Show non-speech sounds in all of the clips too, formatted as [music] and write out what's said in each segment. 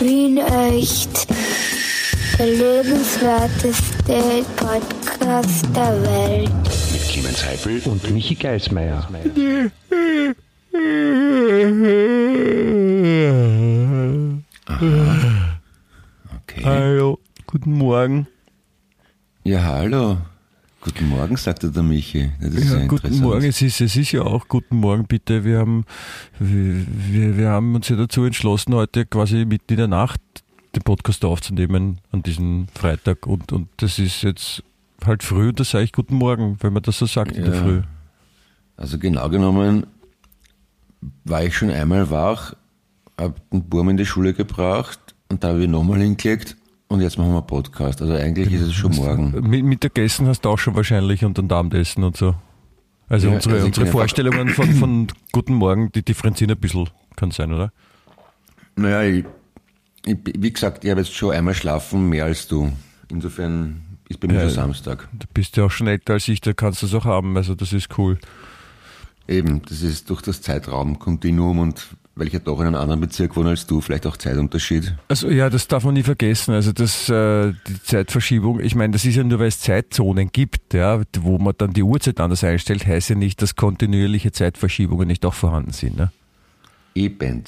Wien echt. Der lebenswerteste Podcast der Welt. Mit Clemens Heifel und Michi Geismeier. Okay. Hallo, guten Morgen. Ja, hallo. Guten Morgen, sagte der Michi. Das ist ja, Ja, guten. Morgen. Es ist, es ist ja auch guten Morgen, bitte. Wir haben, wir, wir haben uns ja dazu entschlossen, heute quasi mitten in der Nacht den Podcast aufzunehmen an diesem Freitag. Und, und das ist jetzt halt früh und da sage ich guten Morgen, wenn man das so sagt in der Ja. Früh. Also genau genommen war ich schon einmal wach, hab den Burm in die Schule gebracht und da habe ich nochmal hingelegt und jetzt machen wir Podcast. Also eigentlich ist es schon morgen. Mit, Mittagessen hast du auch schon wahrscheinlich und dann Abendessen und so. Also Ja, unsere, also unsere einfach- Vorstellungen von, von Guten Morgen, die differenzieren ein bisschen, kann sein, oder? Naja, ich, ich, wie gesagt, ich habe jetzt schon einmal schlafen, mehr als du. Insofern ist bei mir Ja. schon Samstag. Du bist ja auch schon älter als ich, da kannst du es auch haben, also das ist cool. Eben, das ist durch das Zeitraumkontinuum und weil ich ja doch in einem anderen Bezirk wohne als du, vielleicht auch Zeitunterschied. Also ja, das darf man nie vergessen. Also das, äh, die Zeitverschiebung, ich meine, das ist ja nur, weil es Zeitzonen gibt, ja, wo man dann die Uhrzeit anders einstellt, heißt ja nicht, dass kontinuierliche Zeitverschiebungen nicht auch vorhanden sind. Ne? Eben.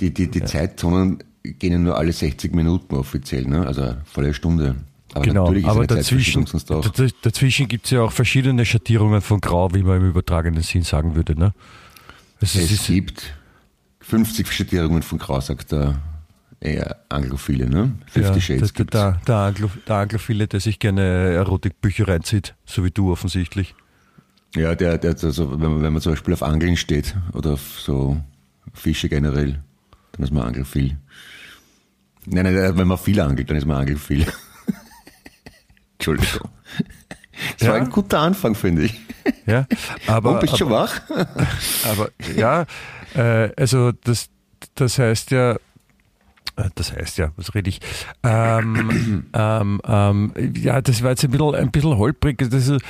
Die, die, die Zeitzonen gehen ja nur alle 60 Minuten offiziell, ne? also volle Stunde. Aber genau, natürlich ist aber eine dazwischen, dazwischen gibt es ja auch verschiedene Schattierungen von Grau, wie man im übertragenen Sinn sagen würde. Ne? Also Es ist, gibt 50 Schattierungen von Grau, sagt der eher Anglophile, ne? 50 ja, Shades der, der, der, Anglo, der Anglophile, der sich gerne Erotikbücher reinzieht, so wie du offensichtlich. Ja, der, der, also, wenn, man, wenn man zum Beispiel auf Angeln steht oder auf so Fische generell, dann ist man Angelfiel. Nein, nein, wenn man viel angelt, dann ist man Angelfiel. [laughs] Entschuldigung. Das Ja. war ein guter Anfang, finde ich. Ja, [laughs] aber, Warum bist du schon wach? [laughs] Aber ja, äh, also das, das heißt ja, äh, das heißt ja, was rede ich? Ähm, [clears throat] ähm, ähm, ja, das war jetzt ein bisschen, ein bisschen holprig. Das ist,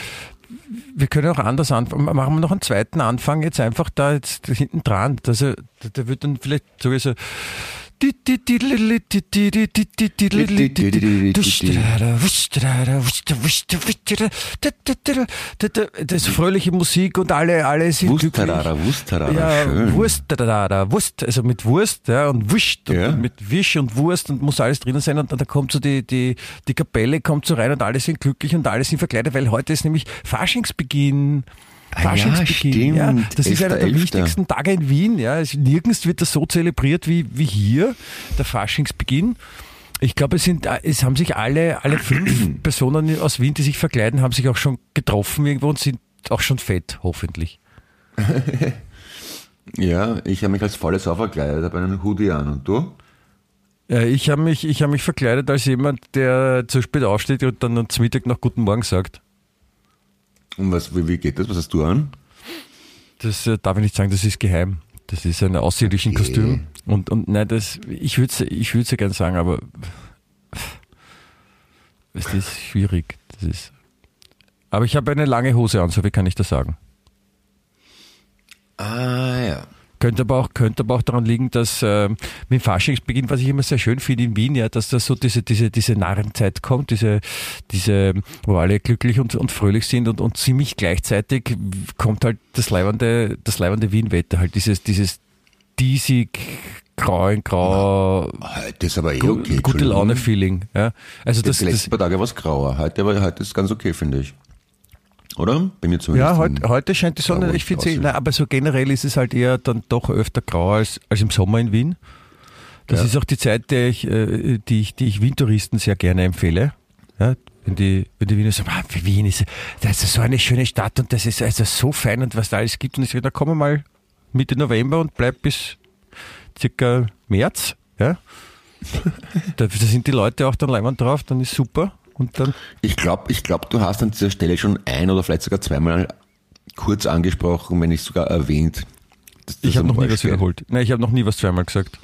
wir können auch anders anfangen. Machen wir noch einen zweiten Anfang jetzt einfach da jetzt hinten dran. Der wird dann vielleicht sowieso. Das ist fröhliche Musik und alle, alle sind glücklich. Wustarara, Wustarara, Ja, schön. Da, Wurst, also mit Wurst, ja, und Wurst, Ja. und mit Wisch und Wurst und muss alles drinnen sein und dann da kommt so die, die, die Kapelle kommt so rein und alle sind glücklich und alle sind verkleidet, weil heute ist nämlich Faschingsbeginn. Ah ja, Faschingsbeginn, ja, stimmt. das ist einer der 11.11.. wichtigsten Tage in Wien, ja, es, nirgends wird das so zelebriert wie, wie hier, der Faschingsbeginn. Ich glaube, es sind, es haben sich alle, alle fünf [clears throat] Personen aus Wien, die sich verkleiden, haben sich auch schon getroffen irgendwo und sind auch schon fett, hoffentlich. [laughs] Ja, ich habe mich als volle Sau verkleidet, habe einen Hoodie an und du? Ja, ich habe mich, ich hab mich verkleidet als jemand, der zu spät aufsteht und dann zum Mittag noch Guten Morgen sagt. Und was, wie, wie geht das? Was hast du an? Das äh, darf ich nicht sagen, das ist geheim. Das ist ein außerirdischen Okay. Kostüm. Und, und nein, das, ich würde es ich würd's ja gerne sagen, aber das ist schwierig. Das ist, aber ich habe eine lange Hose an, so wie kann ich das sagen. Ah, ja. Könnte aber auch, könnte aber auch daran liegen, dass äh, mit dem Faschingsbeginn, was ich immer sehr schön finde in Wien, ja, dass da so diese, diese, diese Narrenzeit kommt, diese, diese, wo alle glücklich und, und fröhlich sind und, und ziemlich gleichzeitig kommt halt das leibende, das leibende Wien-Wetter, halt dieses, dieses diesig, grau in grau, Heute ist aber eh okay. gute. Laune-Feeling. Ja. Also das, die das, letzten paar Tage war es grauer. Heute, aber heute ist es ganz okay, finde ich. Oder? Bei mir zumindest. Ja, heute, heute scheint die Sonne, sie, draußen- nein, aber so generell ist es halt eher dann doch öfter grau als, als im Sommer in Wien. Das Ja. ist auch die Zeit, der ich, äh, die ich, die ich Wien-Touristen sehr gerne empfehle. Ja, wenn die, wenn die Wiener sagen, ah, Wien ist, das ist so eine schöne Stadt und das ist also so fein und was da alles gibt. Und ich sage, da komm mal Mitte November und bleib bis circa März. Ja. [laughs] da, da sind die Leute auch dann leimend drauf, dann ist super. Und dann, Ich glaube, ich glaub, du hast an dieser Stelle schon ein oder vielleicht sogar zweimal kurz angesprochen, wenn nicht sogar erwähnt. dass das ich habe noch nie was wiederholt. Nein, ich habe noch nie was zweimal gesagt.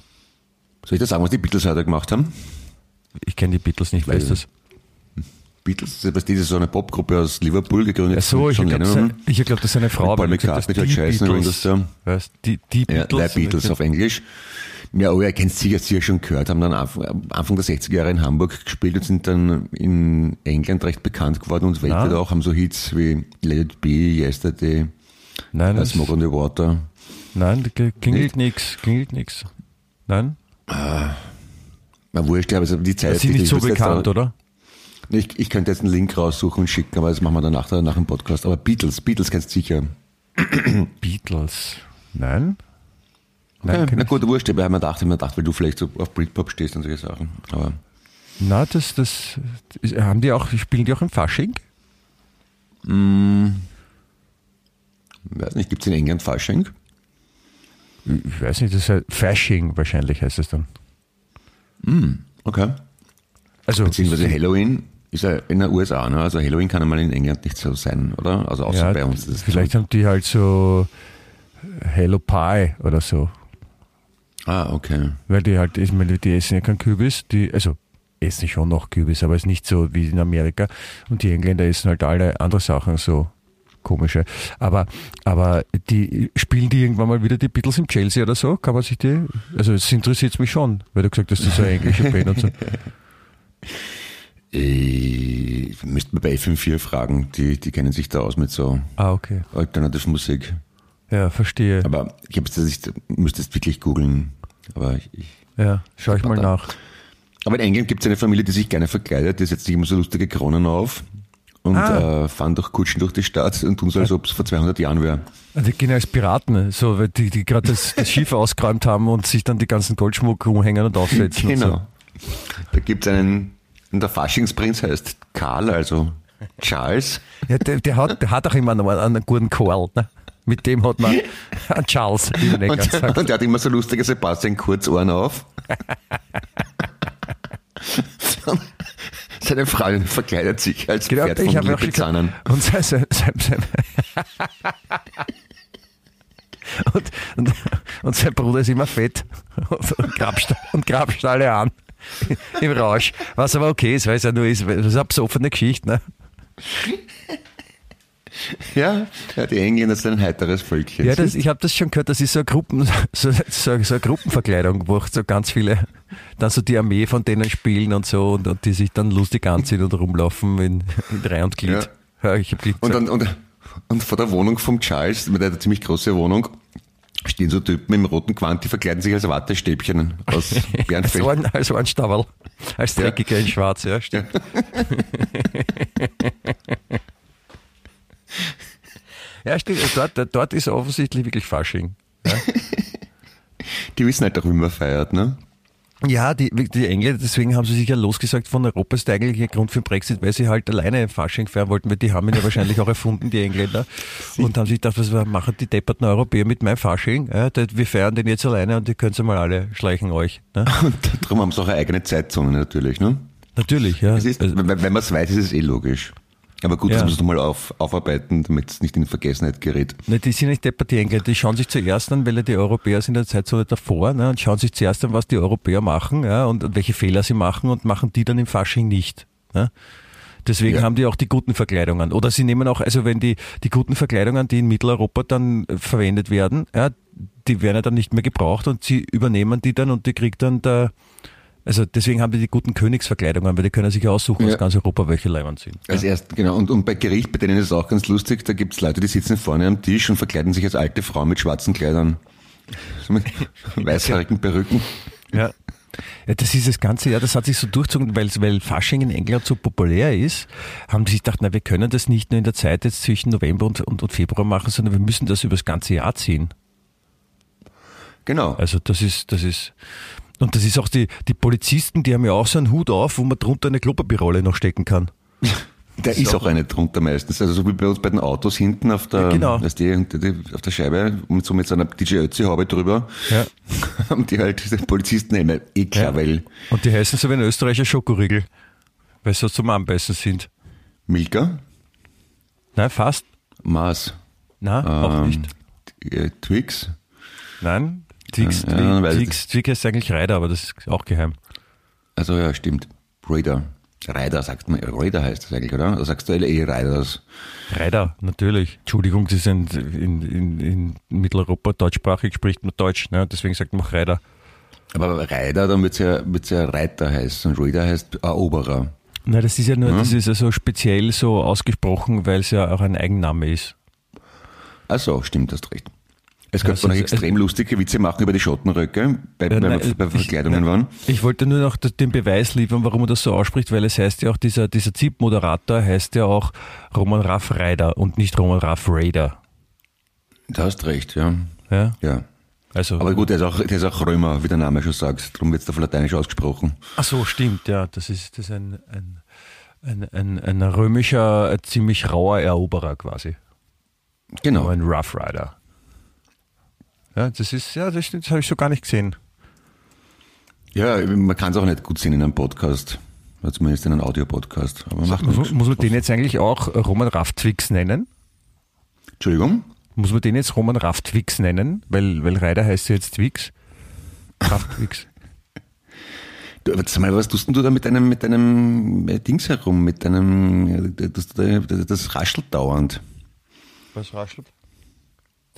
Soll ich das sagen, was die Beatles heute gemacht haben? Ich kenne die Beatles nicht, weißt du das? Beatles, das ist so eine Popgruppe aus Liverpool gegründet. Ach so, ich glaube, das, ich glaub, das ist eine Frau. Paul McCartney, die Beatles. Weißt, die, Beatles auf Englisch. Ja, oh, ihr kennt sicher, sicher schon gehört, haben dann Anfang, Anfang der 60er Jahre in Hamburg gespielt und sind dann in England recht bekannt geworden und weltweit Ah. auch, haben so Hits wie Let It Be, Yesterday, Nein, das, Smoke on the Water. nein, klingelt nix, klingelt nix. Nein? Na wurscht, glaube ich, die Zeit Das sind nicht so ist bekannt, oder? Ich, ich könnte jetzt einen Link raussuchen und schicken, aber das machen wir dann nach, nach dem Podcast. Aber Beatles, Beatles kennst du sicher. Beatles. Nein? Nein, kenn na gut, wurscht, aber ich habe mir gedacht, ich hab mir gedacht, weil du vielleicht so auf Britpop stehst und solche Sachen. Aber Na, das, das, haben die auch, spielen die auch im Fasching? ich weiß nicht, gibt es in England Fasching? Ich weiß nicht, das heißt Fasching wahrscheinlich heißt es dann. Okay. Also, Beziehungsweise Halloween ist ja in den USA, ne? Also Halloween kann einmal in England nicht so sein, oder? Also außer ja, bei uns. Vielleicht haben die halt so Hello Pie oder so. Ah, okay. Weil die halt, ich meine, die essen ja keinen Kürbis, die, also essen schon noch Kürbis, aber es ist nicht so wie in Amerika. Und die Engländer essen halt alle andere Sachen, so komische. Aber, aber die spielen die irgendwann mal wieder die Beatles im Chelsea oder so? Kann man sich die, also es interessiert mich schon, weil du gesagt hast, das ist so eine englische Band und so. Ich [laughs] müsste man bei FM4 fragen, die, die kennen sich da aus mit so Ah, okay. Alternativmusik. Ja, verstehe. Aber ich habe es nicht, müsste es wirklich googeln. Aber ich, ich Ja, schau ich mal nach. Aber in England gibt es eine Familie, die sich gerne verkleidet, die setzt sich immer so lustige Kronen auf und Ah. äh, fahren durch Kutschen durch die Stadt und tun so, als ob es vor 200 Jahren wäre. Die gehen als Piraten, so, weil die, die gerade das, das Schiff [laughs] ausgeräumt haben und sich dann die ganzen Goldschmuck umhängen und aufsetzen. Und so. Genau. Da gibt es einen, und der Faschingsprinz heißt Karl, also Charles. Ja, der, der, hat, der hat auch immer noch einen, einen guten Karl. Ne? Mit dem hat man [laughs] einen Charles, ganz Und, sagt. und der hat immer so lustige Sebastian Kurzohren auf. [laughs] Seine Frau verkleidet sich als Genau, Pferd ich von gesagt, und sein, sein, sein, und, und, und sein Bruder ist immer fett und, und, Grabst, und grabst alle an im Rausch. Was aber okay ist, weil es ja nur ist, das ist eine besoffene Geschichte. Ne? [laughs] Ja, ja, die Engländer sind ein heiteres Völkchen. Ja, das, ich habe das schon gehört, das ist so eine, Gruppen, [laughs] so, so, so eine Gruppenverkleidung, wo so ganz viele dann so die Armee von denen spielen und so und, und die sich dann lustig anziehen und rumlaufen in, in Reihe und Glied. Ja. ich hab Glied Und, dann, und, und vor der Wohnung vom Charles, mit einer ziemlich große Wohnung, stehen so Typen im roten Quant, die verkleiden sich als Wattestäbchen aus [laughs] Bärenfell. so ein, als ein Stabal, als Ja. dreckiger in schwarz, ja, stimmt. Ja, stimmt. Dort, dort ist offensichtlich wirklich Fasching. [laughs] Die wissen halt auch, wie man feiert, ne? Ja, die, die Engländer, deswegen haben sie sich ja losgesagt von Europa, ist der eigentliche Grund für den Brexit, weil sie halt alleine Fasching feiern wollten, weil die haben ihn ja wahrscheinlich auch erfunden, die Engländer. [laughs] Und haben sich gedacht, was machen die depperten Europäer mit meinem Fasching? Ja, wir feiern den jetzt alleine und ihr könnt mal alle schleichen euch. Ne? [laughs] Und darum haben sie auch eine eigene Zeitzone natürlich, ne? Natürlich, ja. Ist, wenn wenn man es weiß, ist es eh logisch. Aber gut, Ja. das muss man mal auf, aufarbeiten, damit es nicht in Vergessenheit gerät. Ne, die sind nicht deppert, die Engländer. Die schauen sich zuerst an, weil die Europäer sind in der Zeitzone davor, ne, und schauen sich zuerst an, was die Europäer machen, ja, und, und welche Fehler sie machen und machen die dann im Fasching nicht. Ne. Deswegen Ja. haben die auch die guten Verkleidungen. Oder sie nehmen auch, also wenn die, die guten Verkleidungen, die in Mitteleuropa dann äh, verwendet werden, ja, die werden ja dann nicht mehr gebraucht und sie übernehmen die dann und die kriegt dann der, also deswegen haben die die guten Königsverkleidungen, weil die können sich ja aussuchen Ja. aus ganz Europa, welche Leibern sind. Als erst, genau. Und, und bei Gericht, bei denen ist es auch ganz lustig, da gibt's Leute, die sitzen vorne am Tisch und verkleiden sich als alte Frau mit schwarzen Kleidern. So mit [laughs] weißhaarigen Perücken. Ja. Ja, das ist das ganze Jahr, das hat sich so durchzogen, weil, weil Fasching in England so populär ist, haben die sich gedacht, na, wir können das nicht nur in der Zeit jetzt zwischen November und, und, und Februar machen, sondern wir müssen das über das ganze Jahr ziehen. Genau. Also das ist, das ist, und das ist auch die, die Polizisten, die haben ja auch so einen Hut auf, wo man drunter eine Klopapierrolle noch stecken kann. Da ist auch eine drunter meistens. Also so wie bei uns bei den Autos hinten auf der, Ja, genau. weißt du, auf der Scheibe, und so mit so einer DJ Ötzi-Haube drüber, Ja. [laughs] haben die halt diese Polizisten immer eh klar, Ja. weil Und die heißen so wie ein Österreicher Schokoriegel, weil sie so zum Anbeißen sind. Milka, Nein, fast. Mars, Nein, auch ähm, nicht. äh, Twix, Nein, Twix, Ja, ja, Twix heißt eigentlich Reider, aber das ist auch geheim. also ja, stimmt, Raider. Raider sagt man, Raider heißt das eigentlich, oder? Da sagst du eh Raiders. Reider, natürlich. Entschuldigung, Sie sind in, in, in Mitteleuropa deutschsprachig, spricht man Deutsch, ne? deswegen sagt man auch Reider. Aber Reiter, dann wird's ja, wird's ja Reiter heißen und Reader heißt Eroberer. Na, das ist ja nur, das ist ja so speziell so ausgesprochen, weil es ja auch ein Eigenname ist. Ach so, stimmt, hast recht. Es könnte Also noch es- extrem lustige Witze machen über die Schottenröcke, bei, bei, nein, bei ich- Verkleidungen nein. waren. Ich wollte nur noch den Beweis liefern, warum man das so ausspricht, weil es heißt ja auch, dieser, dieser ZIP-Moderator heißt ja auch Roman Raff Reider und nicht Roman Raff Raider. Da hast recht, ja. Ja, ja. also. Aber gut, der ist auch, der ist auch Römer, wie der Name schon sagt. Darum wird's auf Lateinisch ausgesprochen. Ach so, stimmt, ja. Das ist, das ist ein, ein, ein, ein, ein römischer, äh, ziemlich rauer Eroberer quasi. Genau. Aber ein Rough Rider. Ja, das ist, ja, das, das habe ich so gar nicht gesehen. Ja, man kann es auch nicht gut sehen in einem Podcast. Oder zumindest in einem Audiopodcast. Aber macht Muss, muss man den jetzt eigentlich auch Roman Raff Twix nennen? Entschuldigung? Muss man den jetzt Roman Raff Twix nennen? Weil, weil Rider heißt ja jetzt Twix. Raff Twix. [laughs] Du, aber sag mal, was tust denn du da mit deinem, mit deinem äh, Dings herum, mit deinem, das, das, das raschelt dauernd. Was raschelt?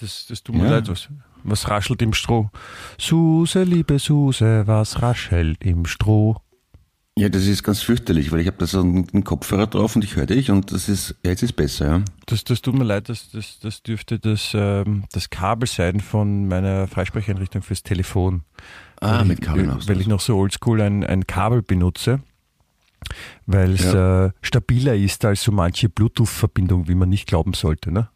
Das, das tut mir Ja. leid. Was, was raschelt im Stroh? Suse, liebe Suse, was raschelt im Stroh? Ja, das ist ganz fürchterlich, weil ich habe da so einen, Kopfhörer drauf und ich höre dich und das ist, ja, jetzt ist besser, ja. Das, das tut mir leid, das, das, das dürfte das, ähm, das Kabel sein von meiner Freisprecheinrichtung fürs Telefon. Ah, weil mit ich, Kabel äh, machst du Weil ich noch so oldschool ein, ein Kabel benutze, weil es äh, stabiler ist als so manche Bluetooth-Verbindung, wie man nicht glauben sollte. Ne?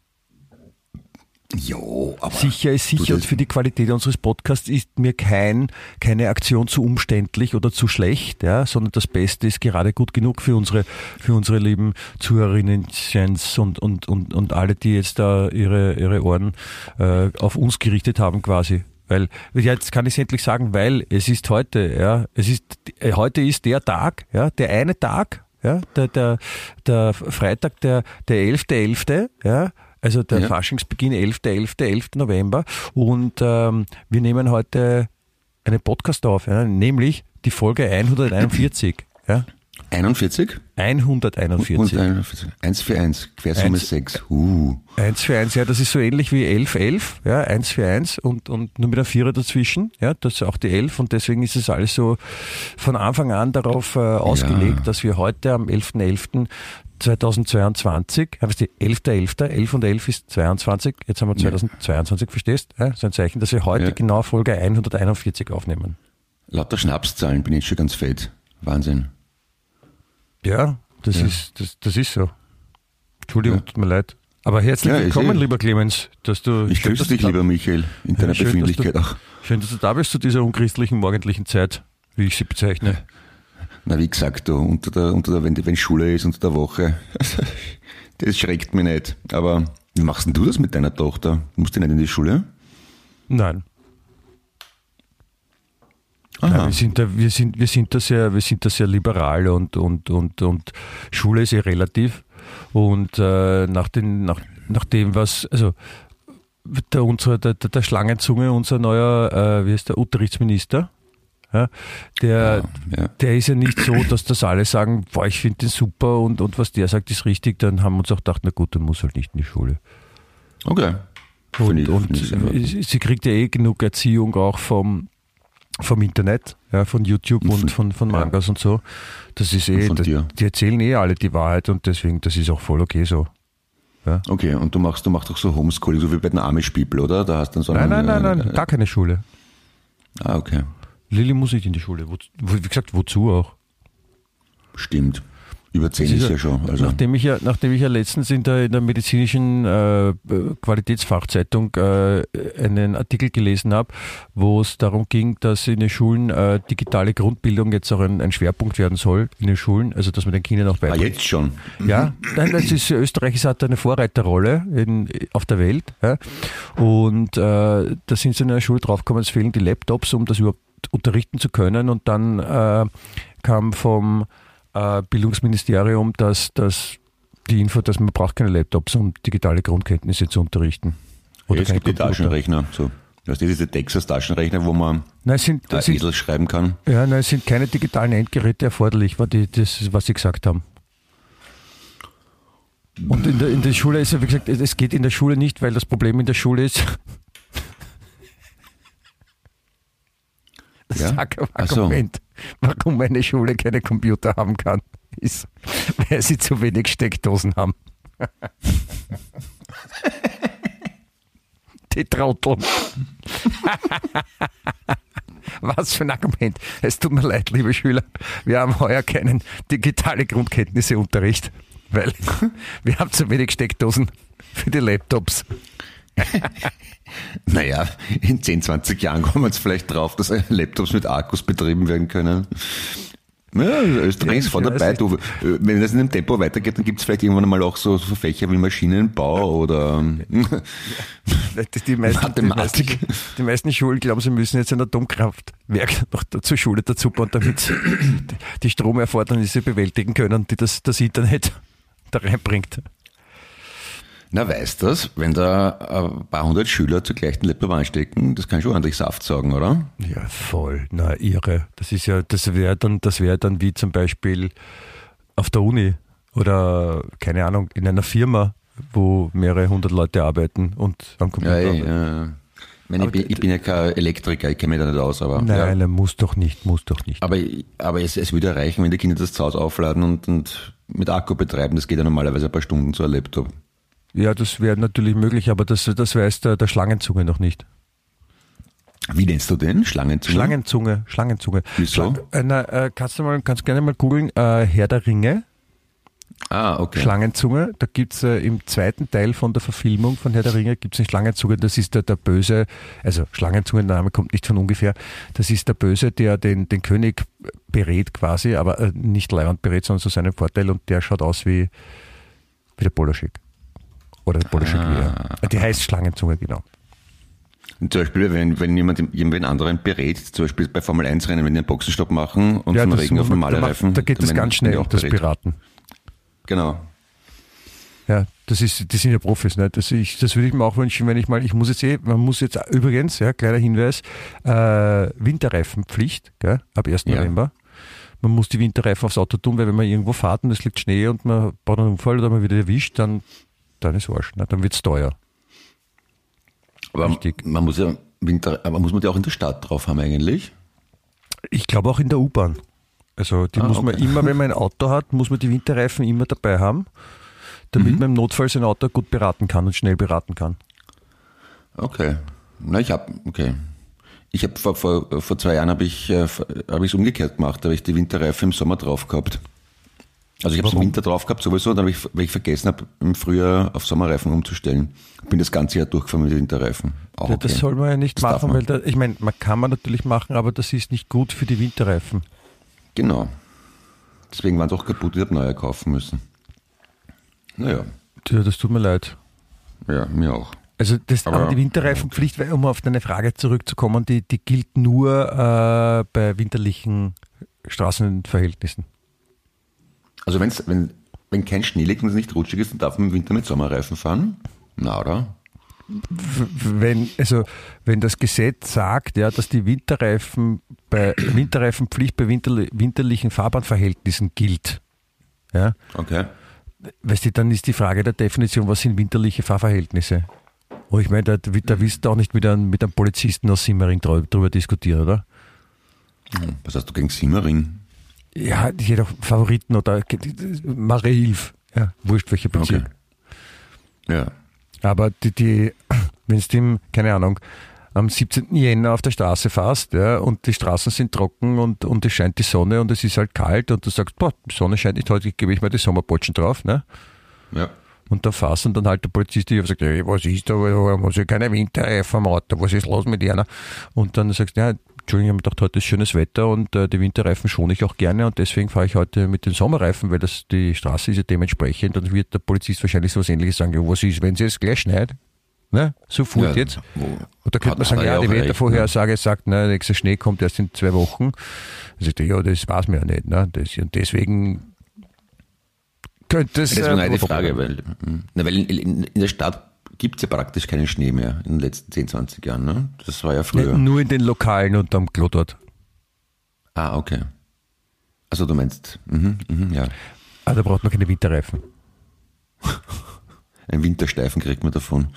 Jo, aber. Sicher ist sicher und für die Qualität unseres Podcasts ist mir kein, keine Aktion zu umständlich oder zu schlecht, ja, sondern das Beste ist gerade gut genug für unsere, für unsere lieben Zuhörerinnen und, und, und, und alle, die jetzt da ihre, ihre Ohren äh, auf uns gerichtet haben quasi. Weil, ja, jetzt kann ich es endlich sagen, weil es ist heute, ja, es ist, äh, heute ist der Tag, ja, der eine Tag, ja, der, der, der Freitag, der, der 11.11., ja, also der Ja. Faschingsbeginn 11. 11. 11. November und ähm, wir nehmen heute einen Podcast auf, ja, nämlich die Folge 141. [laughs] Ja, 41? 141. Und 41. 1 für 1, Quersumme Eins- 6. Uh. 1 für 1, ja, das ist so ähnlich wie 11, 11, ja, 1 für 1 und, und nur mit einer Vierer dazwischen, ja, das ist auch die 11 und deswegen ist es alles so von Anfang an darauf äh, ausgelegt, dass wir heute am 11.11. 2022, ja, weißt du, 11.11., 11 und 11 ist 22, jetzt haben wir 2022, verstehst? Ja, so ein Zeichen, dass wir heute Ja. genau Folge 141 aufnehmen. Lauter Schnapszahlen bin ich schon ganz fett. Wahnsinn. Ja, das, Ja. Ist, das, das ist so. Entschuldigung, Ja. tut mir leid. Aber herzlich Ja, willkommen, eh- lieber Clemens, dass du. Ich grüße dich, lieber Michael, in deiner schön, dass du- Befindlichkeit auch. Schön, dass du da bist zu dieser unchristlichen morgendlichen Zeit, wie ich sie bezeichne. Na, wie gesagt, du, unter der, unter der, wenn, wenn Schule ist, unter der Woche, [laughs] das schreckt mich nicht. Aber wie machst denn du das mit deiner Tochter? Musst du nicht in die Schule? Nein. Nein, wir sind da, wir sind, wir sind da sehr, wir sind da sehr liberal und, und, und, und Schule ist eh relativ. Und äh, nach, den, nach, nach dem, was, also der, unser, der, der, der Schlangenzunge, unser neuer, äh, wie heißt der, Unterrichtsminister, ja, der, Ja. der ist ja nicht so, dass das alle sagen, boah, ich finde den super und, und was der sagt, ist richtig. Dann haben wir uns auch gedacht, na gut, dann muss halt nicht in die Schule. Okay. Und, ich- und sie sie kriegt ja eh genug Erziehung auch vom, vom Internet, ja, von YouTube Und und von- von, von ja. Mangas und so. Das ist eh, das, die erzählen eh alle die Wahrheit und deswegen, das ist auch voll okay so. Okay, und du machst, du machst auch so Homeschooling, so wie bei den Amish People, oder? Da hast dann so Nein, einen, nein, nein, äh, nein, gar keine Schule. Ah, okay. Lilly muss nicht in die Schule. Wo, wie gesagt, wozu auch? Stimmt. Über 10 Das ist ist ja schon. Also, Nachdem ich ja, nachdem ich ja letztens in der, in der medizinischen äh, Qualitätsfachzeitung äh, einen Artikel gelesen habe, wo es darum ging, dass in den Schulen äh, digitale Grundbildung jetzt auch ein, ein Schwerpunkt werden soll in den Schulen, also dass man den Kindern auch ah, beibringt. jetzt schon. Ja, nein, das ist, Österreich ist- hat eine Vorreiterrolle in, auf der Welt. Ja. Und äh, da sind sie in der Schule draufgekommen, es fehlen die Laptops, um das überhaupt unterrichten zu können. Und dann äh, kam vom äh, Bildungsministerium dass, dass die Info, dass man braucht keine Laptops, um digitale Grundkenntnisse zu unterrichten. Ja, es gibt die Computer. Taschenrechner. So. Das ist diese Texas-Taschenrechner, wo man Nein, sind, es sind, Edel schreiben kann. ja, nein, es sind keine digitalen Endgeräte erforderlich, war die, das, was sie gesagt haben. Und in der, in der Schule ist ja, wie gesagt, es- geht in der Schule nicht, weil das Problem in der Schule ist, Das Ja? [laughs] Sag- Ach so. [laughs] Warum eine Schule keine Computer haben kann, ist, weil sie zu wenig Steckdosen haben. [laughs] Die Trottel. [laughs] Was für ein Argument. Es tut mir leid, liebe Schüler. Wir haben heuer keinen digitale Grundkenntnisse-Unterricht, weil wir haben zu wenig Steckdosen für die Laptops. Naja, in 10, 20 Jahren kommen wir jetzt vielleicht drauf, dass [laughs] Laptops mit Akkus betrieben werden können. Ja, Österreich ist Ja, dabei. Du, äh, wenn das in dem Tempo weitergeht, dann gibt es vielleicht irgendwann mal auch so, so Fächer wie Maschinenbau oder ähm, Die, die, meisten, die, Mathematik. meisten, die meisten Schulen glauben, sie müssen jetzt ein Atomkraftwerk noch zur Schule dazu bauen, damit sie die- die Stromerfordernisse bewältigen können, die das, das Internet da reinbringt. Na, weißt das, wenn da ein paar hundert Schüler zur gleichen Laptop anstecken, das kann schon ordentlich Saft saugen, oder? Ja, voll. Na, irre. Das ist ja, das wäre dann, das wäre dann wie zum Beispiel auf der Uni oder, keine Ahnung, in einer Firma, wo mehrere hundert Leute arbeiten und am Ja, Computer ey, arbeiten. äh, ich, meine, ich, bin, ich bin ja kein Elektriker, ich kenne mich da nicht aus, aber. Nein, ja. er muss doch nicht, muss doch nicht. Aber, aber es, es würde reichen, wenn die Kinder das zu Hause aufladen und, und mit Akku betreiben. Das geht ja normalerweise ein paar Stunden zu einem Laptop. Ja, das wäre natürlich möglich, aber das, das weiß der, der Schlangenzunge noch nicht. Wie nennst du den? Schlangenzunge? Schlangenzunge, Schlangenzunge. Wieso? Schlang- Äh, na, äh, kannst du mal, kannst gerne mal googeln, äh, Herr der Ringe, Ah, okay. Schlangenzunge. Da gibt's äh, im zweiten Teil von der Verfilmung von Herr der Ringe gibt's eine Schlangenzunge. Das ist der, der Böse, also Schlangenzunge, der Name kommt nicht von ungefähr. Das ist der Böse, der den, den König berät quasi, aber äh, nicht Leihwand berät, sondern zu seinem Vorteil und der schaut aus wie, wie der Polaschik. Oder der Polaschik Ah. Äh, Die heißt Schlangenzunge, genau. Und zum Beispiel, wenn, wenn jemand jemand anderen berät, zum Beispiel bei Formel 1 Rennen, wenn die einen Boxenstopp machen und vom das Regen auf normale da, Reifen. da geht das ganz schnell, auch das berät. Beraten. Genau. Ja, das ist, die sind ja Profis, ne? Das, ich, das würde ich mir auch wünschen, wenn ich mal, ich muss jetzt eh, man muss jetzt übrigens, ja, kleiner Hinweis, äh, Winterreifenpflicht, gell, ab 1. Ja. November. Man muss die Winterreifen aufs Auto tun, weil wenn man irgendwo fährt und es liegt Schnee und man baut einen Unfall oder man wird erwischt, dann, dann ist Arsch, ne? dann wird's teuer. Aber Richtig. man muss ja aber muss man die auch in der Stadt drauf haben eigentlich? Ich glaube auch in der U-Bahn. Also die Ah, muss man okay. immer, wenn man ein Auto hat, muss man die Winterreifen immer dabei haben, damit man im Notfall sein Auto gut beraten kann und schnell beraten kann. Okay. Na, ich habe, okay. Ich habe vor, vor, vor zwei Jahren habe ich äh, habe ich es umgekehrt gemacht, da habe ich die Winterreifen im Sommer drauf gehabt. Also ich habe es im? Winter drauf gehabt sowieso, dann habe ich, weil ich vergessen habe, im Frühjahr auf Sommerreifen umzustellen. Bin das ganze Jahr durchgefahren mit den Winterreifen. Auch Ja, okay. Das soll man ja nicht Das machen, man. weil da, ich meine, man kann man natürlich machen, aber das ist nicht gut für die Winterreifen. Genau. Deswegen waren sie auch kaputt, ich habe neue kaufen müssen. Naja, Ja, das tut mir leid. ja, mir auch. Also das, aber, Aber- die Winterreifenpflicht, um auf deine Frage zurückzukommen, die, die gilt nur äh, bei winterlichen Straßenverhältnissen. Also wenn's, wenn, wenn kein Schnee liegt und es nicht rutschig ist, dann darf man im Winter mit Sommerreifen fahren? Na, oder? Wenn, also, wenn das Gesetz sagt, ja, dass die Winterreifen bei Winterreifenpflicht bei winter, winterlichen Fahrbahnverhältnissen gilt, ja, Okay. weißt du, dann ist die Frage der Definition, was sind winterliche Fahrverhältnisse? Oh, ich meine, da, da willst du auch nicht mit einem, mit einem Polizisten aus Simmering drü- drüber diskutieren, oder? Was hast du gegen Simmering? Ja, jeder Favoriten oder Marie-Hilf. Ja, wurscht welche Bezirk. Okay. Ja. Aber die, die [clears throat] wenn du ihm, keine Ahnung, am 17. Jänner auf der Straße fährst ja, und die Straßen sind trocken und, und es scheint die Sonne und es ist halt kalt und du sagst, boah, die Sonne scheint nicht heute, gebe ich mal die Sommerbotschen drauf. Ne? Ja. Und da fährst und dann halt der Polizist dich und sagt, ja, was ist da, muss ich keine Winterreifen am Auto, was ist los mit einer? Und dann sagst du, ja, Entschuldigung, ich habe mir gedacht, heute ist schönes Wetter und äh, die Winterreifen schone ich auch gerne und deswegen fahre ich heute mit den Sommerreifen, weil das die Straße ist ja dementsprechend. Dann wird der Polizist wahrscheinlich so was ähnliches sagen, ja, was ist, wenn sie es gleich schneit? Ne? So furt Ja, jetzt. Und da könnte man sagen, ja, die Wettervorhersage sagt, ne, der nächste Schnee kommt erst in zwei Wochen. Dann sagt er, ja, das weiß man ja nicht. Ne? Das, und deswegen könnte es. Das ist äh, eine Frage, weil, hm, na, weil in, in, in der Stadt gibt es ja praktisch keinen Schnee mehr in den letzten 10, 20 Jahren. Ne? Das war ja früher. Nur in den Lokalen und am Klo dort. Ah, okay. Also du meinst, mhm, mhm, ja. Ah, da braucht man keine Winterreifen. [laughs] Einen Wintersteifen kriegt man davon.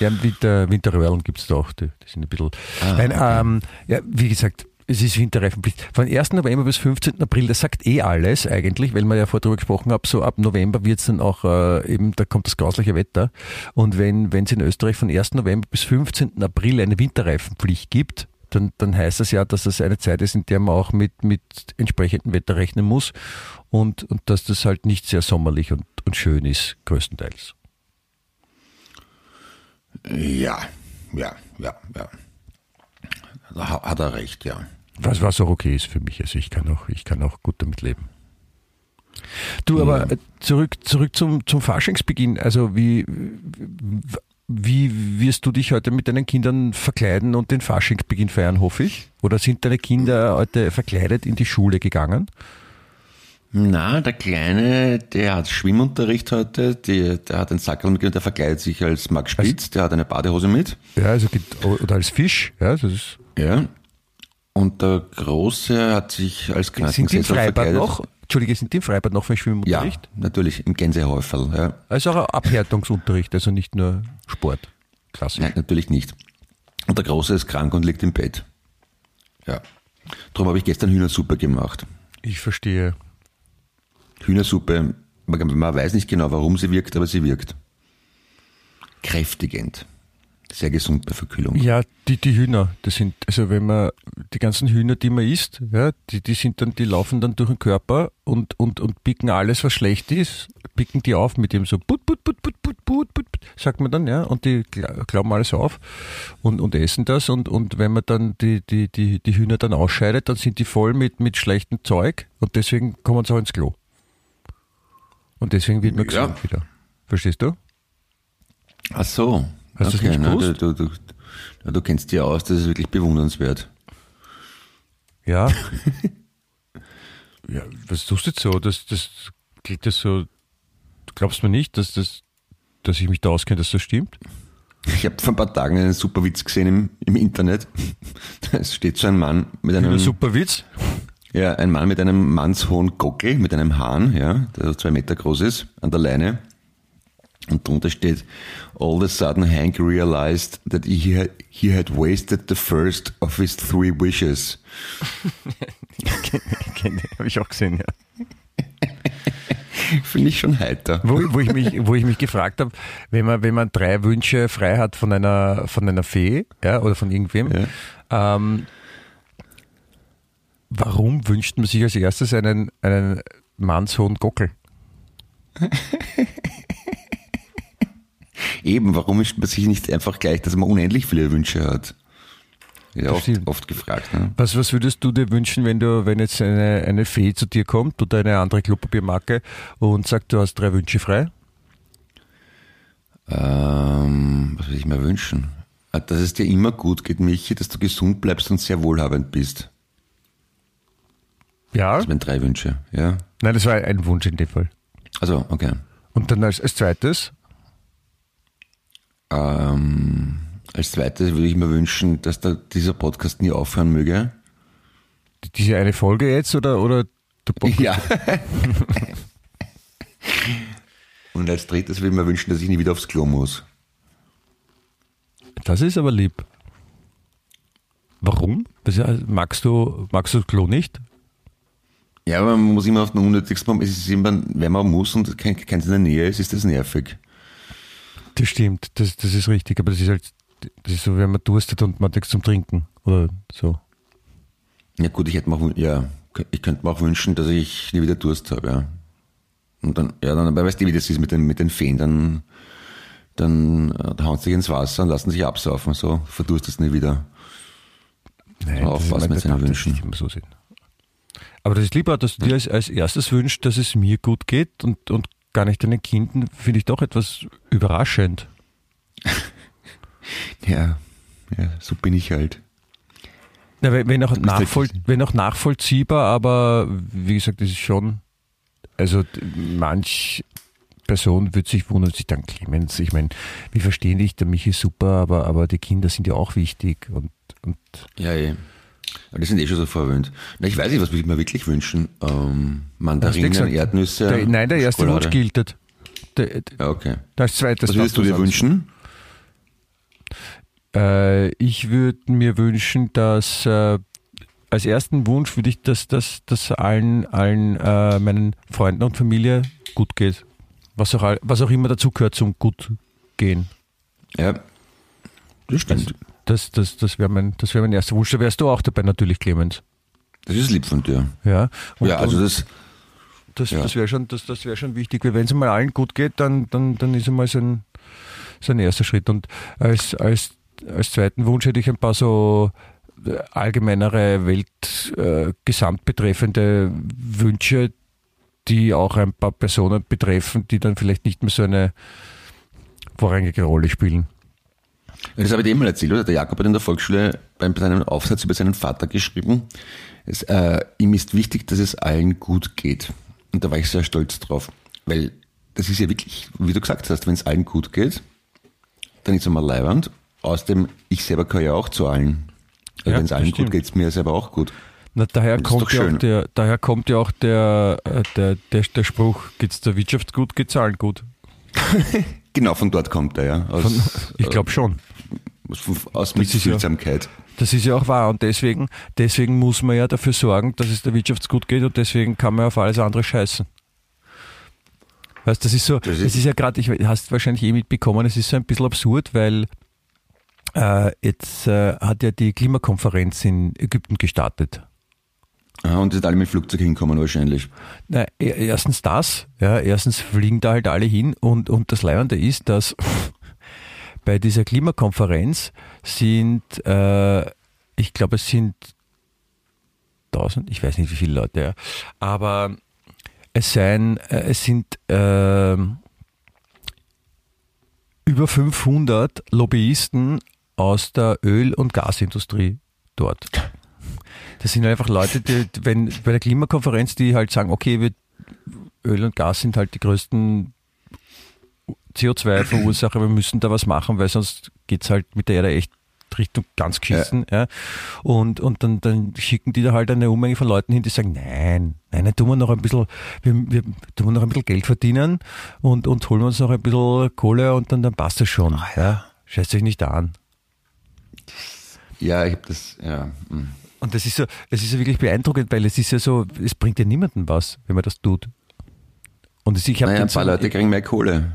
Ja, Winter, Winterröhrlen gibt es da auch, die, die sind ein bisschen. Ah, Nein, okay. ähm, ja, wie gesagt, Es ist Winterreifenpflicht. Von 1. November bis 15. April, das sagt eh alles eigentlich, weil wir ja vorher drüber gesprochen haben, so ab November wird es dann auch äh, eben, da kommt das grausliche Wetter. Und wenn es in Österreich von 1. November bis 15. April eine Winterreifenpflicht gibt, dann, dann heißt das ja, dass das eine Zeit ist, in der man auch mit, mit entsprechendem Wetter rechnen muss und, und dass das halt nicht sehr sommerlich und, und schön ist, größtenteils. Ja, ja, ja, ja. Da hat er recht, ja. Was, was auch okay ist für mich. Also ich kann auch, ich kann auch gut damit leben. Du, aber ja. zurück, zurück zum, zum Faschingsbeginn. Also wie, wie wirst du dich heute mit deinen Kindern verkleiden und den Faschingsbeginn feiern, hoffe ich? Oder sind deine Kinder heute verkleidet in die Schule gegangen? Na, der Kleine, der hat Schwimmunterricht heute, die, der hat einen Sackerl mitgenommen, der verkleidet sich als Max Spitz, der hat eine Badehose mit. Ja, also geht, oder als Fisch, ja, das ist. Ja. Und der Große hat sich als im Freibad noch? Entschuldige, sind die im Freibad noch für Schwimmunterricht? Ja, natürlich, im Gänsehäufel, ja. Also auch ein Abhärtungsunterricht, also nicht nur Sport. Klassisch. Nein, natürlich nicht. Und der Große ist krank und liegt im Bett. Ja. Darum habe ich gestern Hühnersuppe gemacht. Ich verstehe. Hühnersuppe, man, man weiß nicht genau, warum sie wirkt, aber sie wirkt. Kräftigend. Sehr gesund bei Verkühlung. Ja, die, die Hühner, das sind, also wenn man, die ganzen Hühner, die man isst, ja, die, die sind dann, die laufen dann durch den Körper und, und, und picken alles, was schlecht ist, picken die auf mit dem so put, put, put, put, put, put, put, sagt man dann, ja, und die glauben alles auf und, und essen das und, und wenn man dann die, die, die, die Hühner dann ausscheidet, dann sind die voll mit, mit schlechtem Zeug und deswegen kommen sie auch ins Klo. Und deswegen wird man gesund ja. wieder. Verstehst du? Ach so. Hast okay, du nicht du, du, du, du kennst dich aus, das ist wirklich bewundernswert. Ja. [laughs] ja, was tust du jetzt so? Das, das klingt das so. Du glaubst mir nicht, dass, das, dass ich mich da auskenne, dass das stimmt? Ich habe vor ein paar Tagen einen super Witz gesehen im, im Internet. Es steht so ein Mann mit einem. Ein super Witz? Ja, ein Mann mit einem mannshohen Gockel, mit einem Hahn, ja, der zwei Meter groß ist, an der Leine. Und drunter steht, all of a sudden Hank realized that he had, he had wasted the first of his three wishes. [laughs] Habe ich auch gesehen, ja. [laughs] Finde ich schon heiter. Wo, wo, ich mich, wo ich mich gefragt habe, wenn man, wenn man drei Wünsche frei hat von einer, von einer Fee ja, oder von irgendwem, ja. ähm, warum wünscht man sich als erstes einen, einen mannshohen Gockel? [laughs] Eben, warum wünscht man sich nicht einfach gleich, dass man unendlich viele Wünsche hat? Ja, oft, oft, gefragt. Ne? Was, was würdest du dir wünschen, wenn du, wenn jetzt eine, eine Fee zu dir kommt oder eine andere Klopapiermarke und sagt, du hast drei Wünsche frei? Ähm, was würde ich mir wünschen? Ah, dass es dir immer gut geht, Michi, dass du gesund bleibst und sehr wohlhabend bist. Ja. Das wären drei Wünsche, ja. Nein, das war ein Wunsch in dem Fall. Also, okay. Und dann als, als zweites? Ähm, als zweites würde ich mir wünschen, dass da dieser Podcast nie aufhören möge. Diese eine Folge jetzt oder, oder der Podcast? Ja. [laughs] Und als drittes würde ich mir wünschen, dass ich nie wieder aufs Klo muss. Das ist aber lieb. Warum? Magst du, magst du das Klo nicht? Ja, aber man muss immer auf den unnötigsten Moment, es ist immer, wenn man muss und keins in der Nähe ist, ist das nervig. Das stimmt, das, das ist richtig, aber das ist halt, das ist so, wenn man durstet und man hat nichts zum Trinken oder so. Ja gut, ich hätte mir auch, ja, ich könnte mir auch wünschen, dass ich nie wieder Durst habe, ja. Und dann, ja, dann, weißt du, wie das ist mit den, mit den Feen, dann, dann äh, da hauen sie sich ins Wasser und lassen sich absaufen, so, verdurstest nie wieder. Nein, aufpassen mit seinen Wünschen. Immer so sehen. Aber das ist lieber, dass du dir als, als erstes wünschst, dass es mir gut geht und, und gar nicht deinen Kindern, finde ich doch etwas überraschend. [laughs] ja, ja, so bin ich halt. Ja, wenn, auch nachvoll, wenn auch nachvollziehbar, aber wie gesagt, das ist schon, also manch Person wird sich wundern, sich dann Clemens, ich meine, wir verstehen dich, der Michi ist super, aber, aber die Kinder sind ja auch wichtig und, und ja, ja. Aber die sind eh schon so verwöhnt. Na, ich weiß nicht, was würde ich mir wirklich wünschen. Ähm, Mandarinen, Erdnüsse. Der, nein, der erste Schokolade. Wunsch gilt. Der, ja, okay. Das zweite was würdest du dir wünschen? Äh, ich würde mir wünschen, dass äh, als ersten Wunsch würde ich, dass, dass, dass allen, allen äh, meinen Freunden und Familie gut geht. Was auch, was auch immer dazu gehört zum gut gehen. Ja, das stimmt. Das, das, das wäre mein, das wär mein erster Wunsch. Da wärst du auch dabei natürlich, Clemens. Das ist lieb von dir. Ja, und, ja, also das, das, ja. das wäre schon, das, das wär schon wichtig, weil wenn es mal allen gut geht, dann, dann, dann ist einmal so ein, so ein erster Schritt. Und als, als, als zweiten Wunsch hätte ich ein paar so äh, allgemeinere Welt äh, gesamtbetreffende Wünsche, die auch ein paar Personen betreffen, die dann vielleicht nicht mehr so eine vorrangige Rolle spielen. Das habe ich dir eh mal erzählt, oder? Der Jakob hat in der Volksschule bei seinem Aufsatz über seinen Vater geschrieben, es, äh, ihm ist wichtig, dass es allen gut geht. Und da war ich sehr stolz drauf. Weil das ist ja wirklich, wie du gesagt hast, wenn es allen gut geht, dann ist es mal leiwand. Außerdem, ich selber gehöre ja auch zu allen. Also Ja, wenn es allen gut stimmt. geht, es mir selber auch gut. Na, daher, kommt ja auch der, daher kommt ja auch der, äh, der, der, der Spruch, geht's der Wirtschaft gut, geht's allen gut. [laughs] Genau, von dort kommt er, ja. Aus, Von, ich glaube schon. aus, aus Das ist ja- Mitfühlsamkeit. Das ist ja auch wahr und deswegen, deswegen muss man ja dafür sorgen, dass es der Wirtschaft gut geht und deswegen kann man auf alles andere scheißen. Weißt, das ist so, Das das ist- ist, ja gerade, ich hast wahrscheinlich eh mitbekommen, es ist so ein bisschen absurd, weil äh, jetzt äh, hat ja die Klimakonferenz in Ägypten gestartet. Ah, und die sind alle mit Flugzeug hinkommen wahrscheinlich. Na, e- erstens das, ja, erstens fliegen da halt alle hin und, und das Leibende ist, dass [laughs] bei dieser Klimakonferenz sind, äh, ich glaube, es sind tausend, ich weiß nicht wie viele Leute, ja, aber es seien, äh, es sind ähm, über 500 Lobbyisten aus der Öl- und Gasindustrie dort. Das sind einfach Leute, die, wenn bei der Klimakonferenz, die halt sagen, okay, wir, Öl und Gas sind halt die größten CO2-Verursacher, wir müssen da was machen, weil sonst geht's halt mit der Erde echt Richtung ganz geschissen. Ja. Und, und dann, dann schicken die da halt eine Unmenge von Leuten hin, die sagen, nein, nein, nein, tun wir noch ein bisschen, wir, wir tun wir noch ein bisschen Geld verdienen und, und holen uns noch ein bisschen Kohle und dann, dann passt es schon. ja. Scheißt euch nicht an. Ja, ich habe das, ja. hm. Und das ist so, es ist ja wirklich beeindruckend, weil es ist ja so, es bringt ja niemandem was, wenn man das tut. Und ich habe Naja, ein paar so- Leute kriegen mehr Kohle.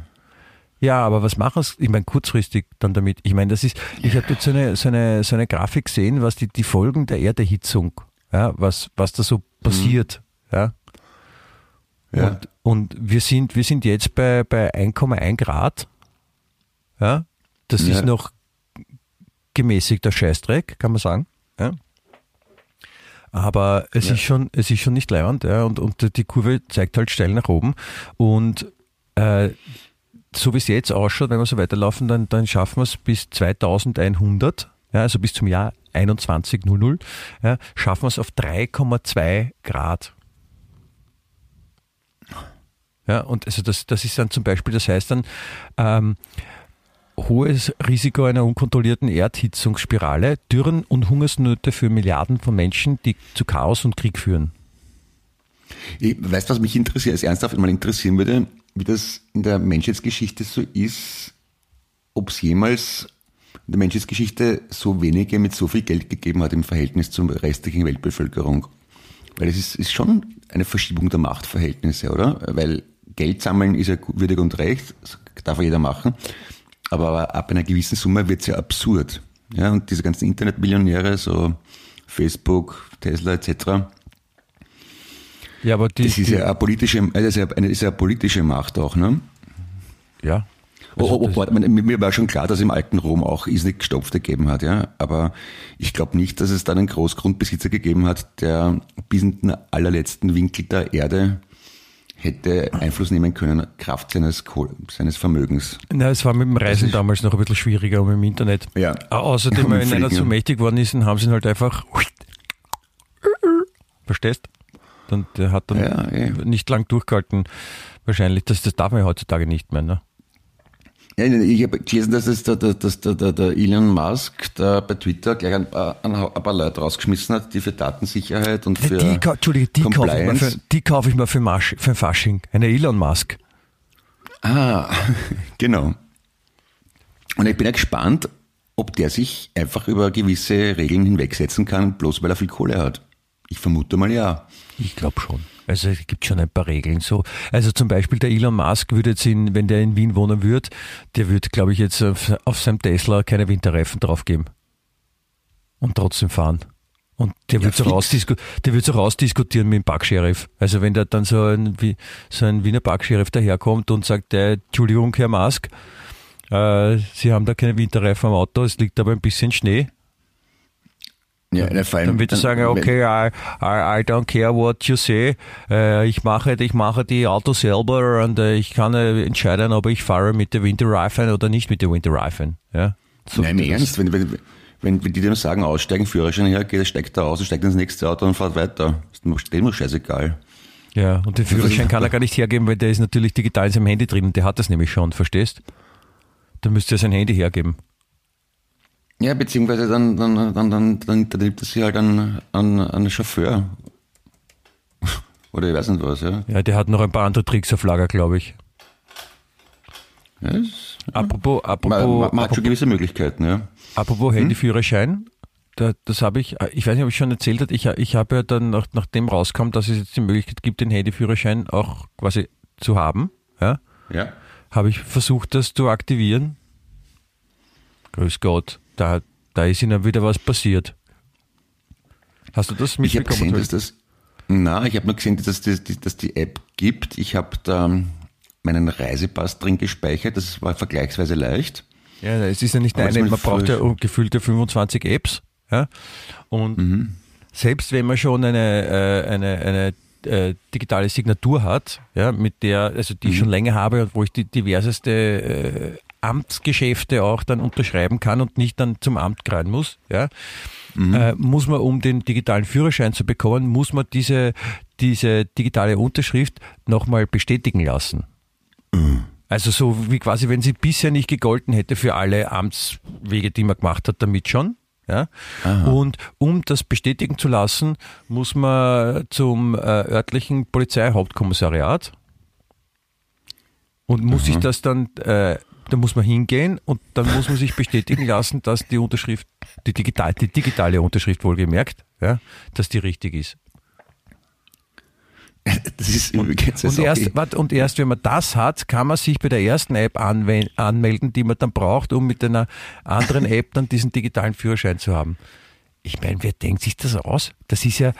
Ja, aber was machen sie? Ich meine, kurzfristig dann damit. Ich meine, das ist, ich habe jetzt so eine, so, eine, so eine Grafik gesehen, was die, die Folgen der Erderhitzung, ja, was, was da so passiert. Ja. Ja. Und, und wir sind, wir sind jetzt bei, bei 1,1 Grad. Ja. Das Ja. ist noch gemäßigter Scheißdreck, kann man sagen. Ja. Aber es Ja. ist schon, es ist schon nicht leibend, ja, und, und die Kurve zeigt halt steil nach oben. Und äh, so wie es jetzt ausschaut, wenn wir so weiterlaufen, dann, dann schaffen wir es bis 2100, ja, also bis zum Jahr 2100, ja, schaffen wir es auf 3,2 Grad. Ja, und also das, das ist dann zum Beispiel, das heißt dann, ähm, hohes Risiko einer unkontrollierten Erdhitzungsspirale, Dürren und Hungersnöte für Milliarden von Menschen, die zu Chaos und Krieg führen. Ich, weißt du, was mich interessiert, es ernsthaft mal interessieren würde, wie das in der Menschheitsgeschichte so ist, ob es jemals in der Menschheitsgeschichte so wenige mit so viel Geld gegeben hat im Verhältnis zur restlichen Weltbevölkerung. Weil es ist, ist schon eine Verschiebung der Machtverhältnisse, oder? Weil Geld sammeln ist ja würdig und recht, das darf jeder machen. Aber ab einer gewissen Summe wird es ja absurd. Ja, und diese ganzen Internetmillionäre, so Facebook, Tesla etc., Ja, aber die, das ist die, ja eine politische, also eine, ist ja eine politische Macht auch, ne? ja. Oh, oh, das- oh, man- mir war schon klar, dass es im alten Rom auch isnig gestopfte gegeben hat, ja. Aber ich glaube nicht, dass es dann einen Großgrundbesitzer gegeben hat, der bis in den allerletzten Winkel der Erde hätte Einfluss nehmen können, Kraft seines, Kohl- seines Vermögens. Na, es war mit dem Reisen damals noch ein bisschen schwieriger mit dem Internet. Ja. Außerdem, [laughs] wenn einer zu mächtig geworden ist, dann haben sie ihn halt einfach. [laughs] Verstehst? Dann, der hat dann Ja, eh. nicht lang durchgehalten. Wahrscheinlich. Das, das darf man ja heutzutage nicht mehr. Ne? Ich habe gelesen, dass, es der, der, dass der, der, der Elon Musk da bei Twitter gleich ein paar, ein paar Leute rausgeschmissen hat, die für Datensicherheit und für die, Entschuldige, die kaufe ich mir Compliance. für, die kaufe ich mir für, Marsch, für Fasching. Eine Elon Musk. Ah, [laughs] genau. Und ich bin ja gespannt, ob der sich einfach über gewisse Regeln hinwegsetzen kann, bloß weil er viel Kohle hat. Ich vermute mal ja. Ich glaube schon. Also es gibt schon ein paar Regeln. So, also zum Beispiel der Elon Musk würde jetzt in, wenn der in Wien wohnen würde, der würde, glaube ich, jetzt auf, auf seinem Tesla keine Winterreifen draufgeben. Und trotzdem fahren. Und der Ja, wird so, rausdisku der wird so rausdiskutieren mit dem Parksheriff. Also wenn da dann so ein, wie, so ein Wiener Parksheriff daherkommt und sagt, äh, Entschuldigung, Herr Musk, äh, Sie haben da keine Winterreifen am Auto, es liegt aber ein bisschen Schnee. Ja, na, vor allem, Dann wird er dann- sagen, okay, I, I, I don't care what you say. Äh, ich mache, ich mache die Autos selber und äh, ich kann äh, entscheiden, ob ich fahre mit der Winterreifen oder nicht mit der Winterreifen. Ja? So, Nein, im Ernst, wenn, wenn, wenn, wenn die dem sagen, aussteigen, Führerschein hergeht, steigt er aus und steigt ins nächste Auto und fährt weiter. Ist dem nur scheißegal. Ja, und den Führerschein kann er [laughs] gar nicht hergeben, weil der ist natürlich digital in seinem Handy drin und der hat das nämlich schon, verstehst? Dann müsste er sein Handy hergeben. Ja, beziehungsweise dann, dann, dann, dann, dann, dann nimmt er sich halt an, an, an einen Chauffeur. Oder ich weiß nicht was, ja. Ja, der hat noch ein paar andere Tricks auf Lager, glaube ich. ja es, Apropos, apropos, man, man hat apropos schon gewisse Möglichkeiten, ja. Apropos Handyführerschein, da, das habe ich, ich weiß nicht, ob ich schon erzählt habe, ich, ich habe ja dann, nach, nachdem rauskam, dass es jetzt die Möglichkeit gibt, den Handyführerschein auch quasi zu haben, ja, Ja. habe ich versucht, das zu aktivieren. Grüß Gott, da, da ist ihnen wieder was passiert. Hast du das Ich habe mitbekommen? gesehen, dass das. Na, ich habe nur gesehen, dass die, dass die App gibt. Ich habe da meinen Reisepass drin gespeichert. Das war vergleichsweise leicht. Ja, es ist ja nicht eine, man braucht ja gefühlte 25 Apps. Ja? Und Mhm. selbst wenn man schon eine, äh, eine, eine äh, digitale Signatur hat, ja, mit der, also die Mhm. ich schon länger habe und wo ich die diverseste äh, Amtsgeschäfte auch dann unterschreiben kann und nicht dann zum Amt rein muss, ja, Mhm. äh, muss man, um den digitalen Führerschein zu bekommen, muss man diese, diese digitale Unterschrift nochmal bestätigen lassen. Also so wie quasi, wenn sie bisher nicht gegolten hätte für alle Amtswege, die man gemacht hat, damit schon. Ja? Und um das bestätigen zu lassen, muss man zum äh, örtlichen Polizeihauptkommissariat und muss sich das dann, äh, da muss man hingehen und dann muss man sich bestätigen lassen, dass die Unterschrift, die, digital, die digitale Unterschrift wohlgemerkt, ja, dass die richtig ist. Das ist übrigens Und auch erst, warte, und erst wenn man das hat, kann man sich bei der ersten App anmelden, die man dann braucht, um mit einer anderen [laughs] App dann diesen digitalen Führerschein zu haben. Ich meine, wer denkt sich das aus? Das ist ja,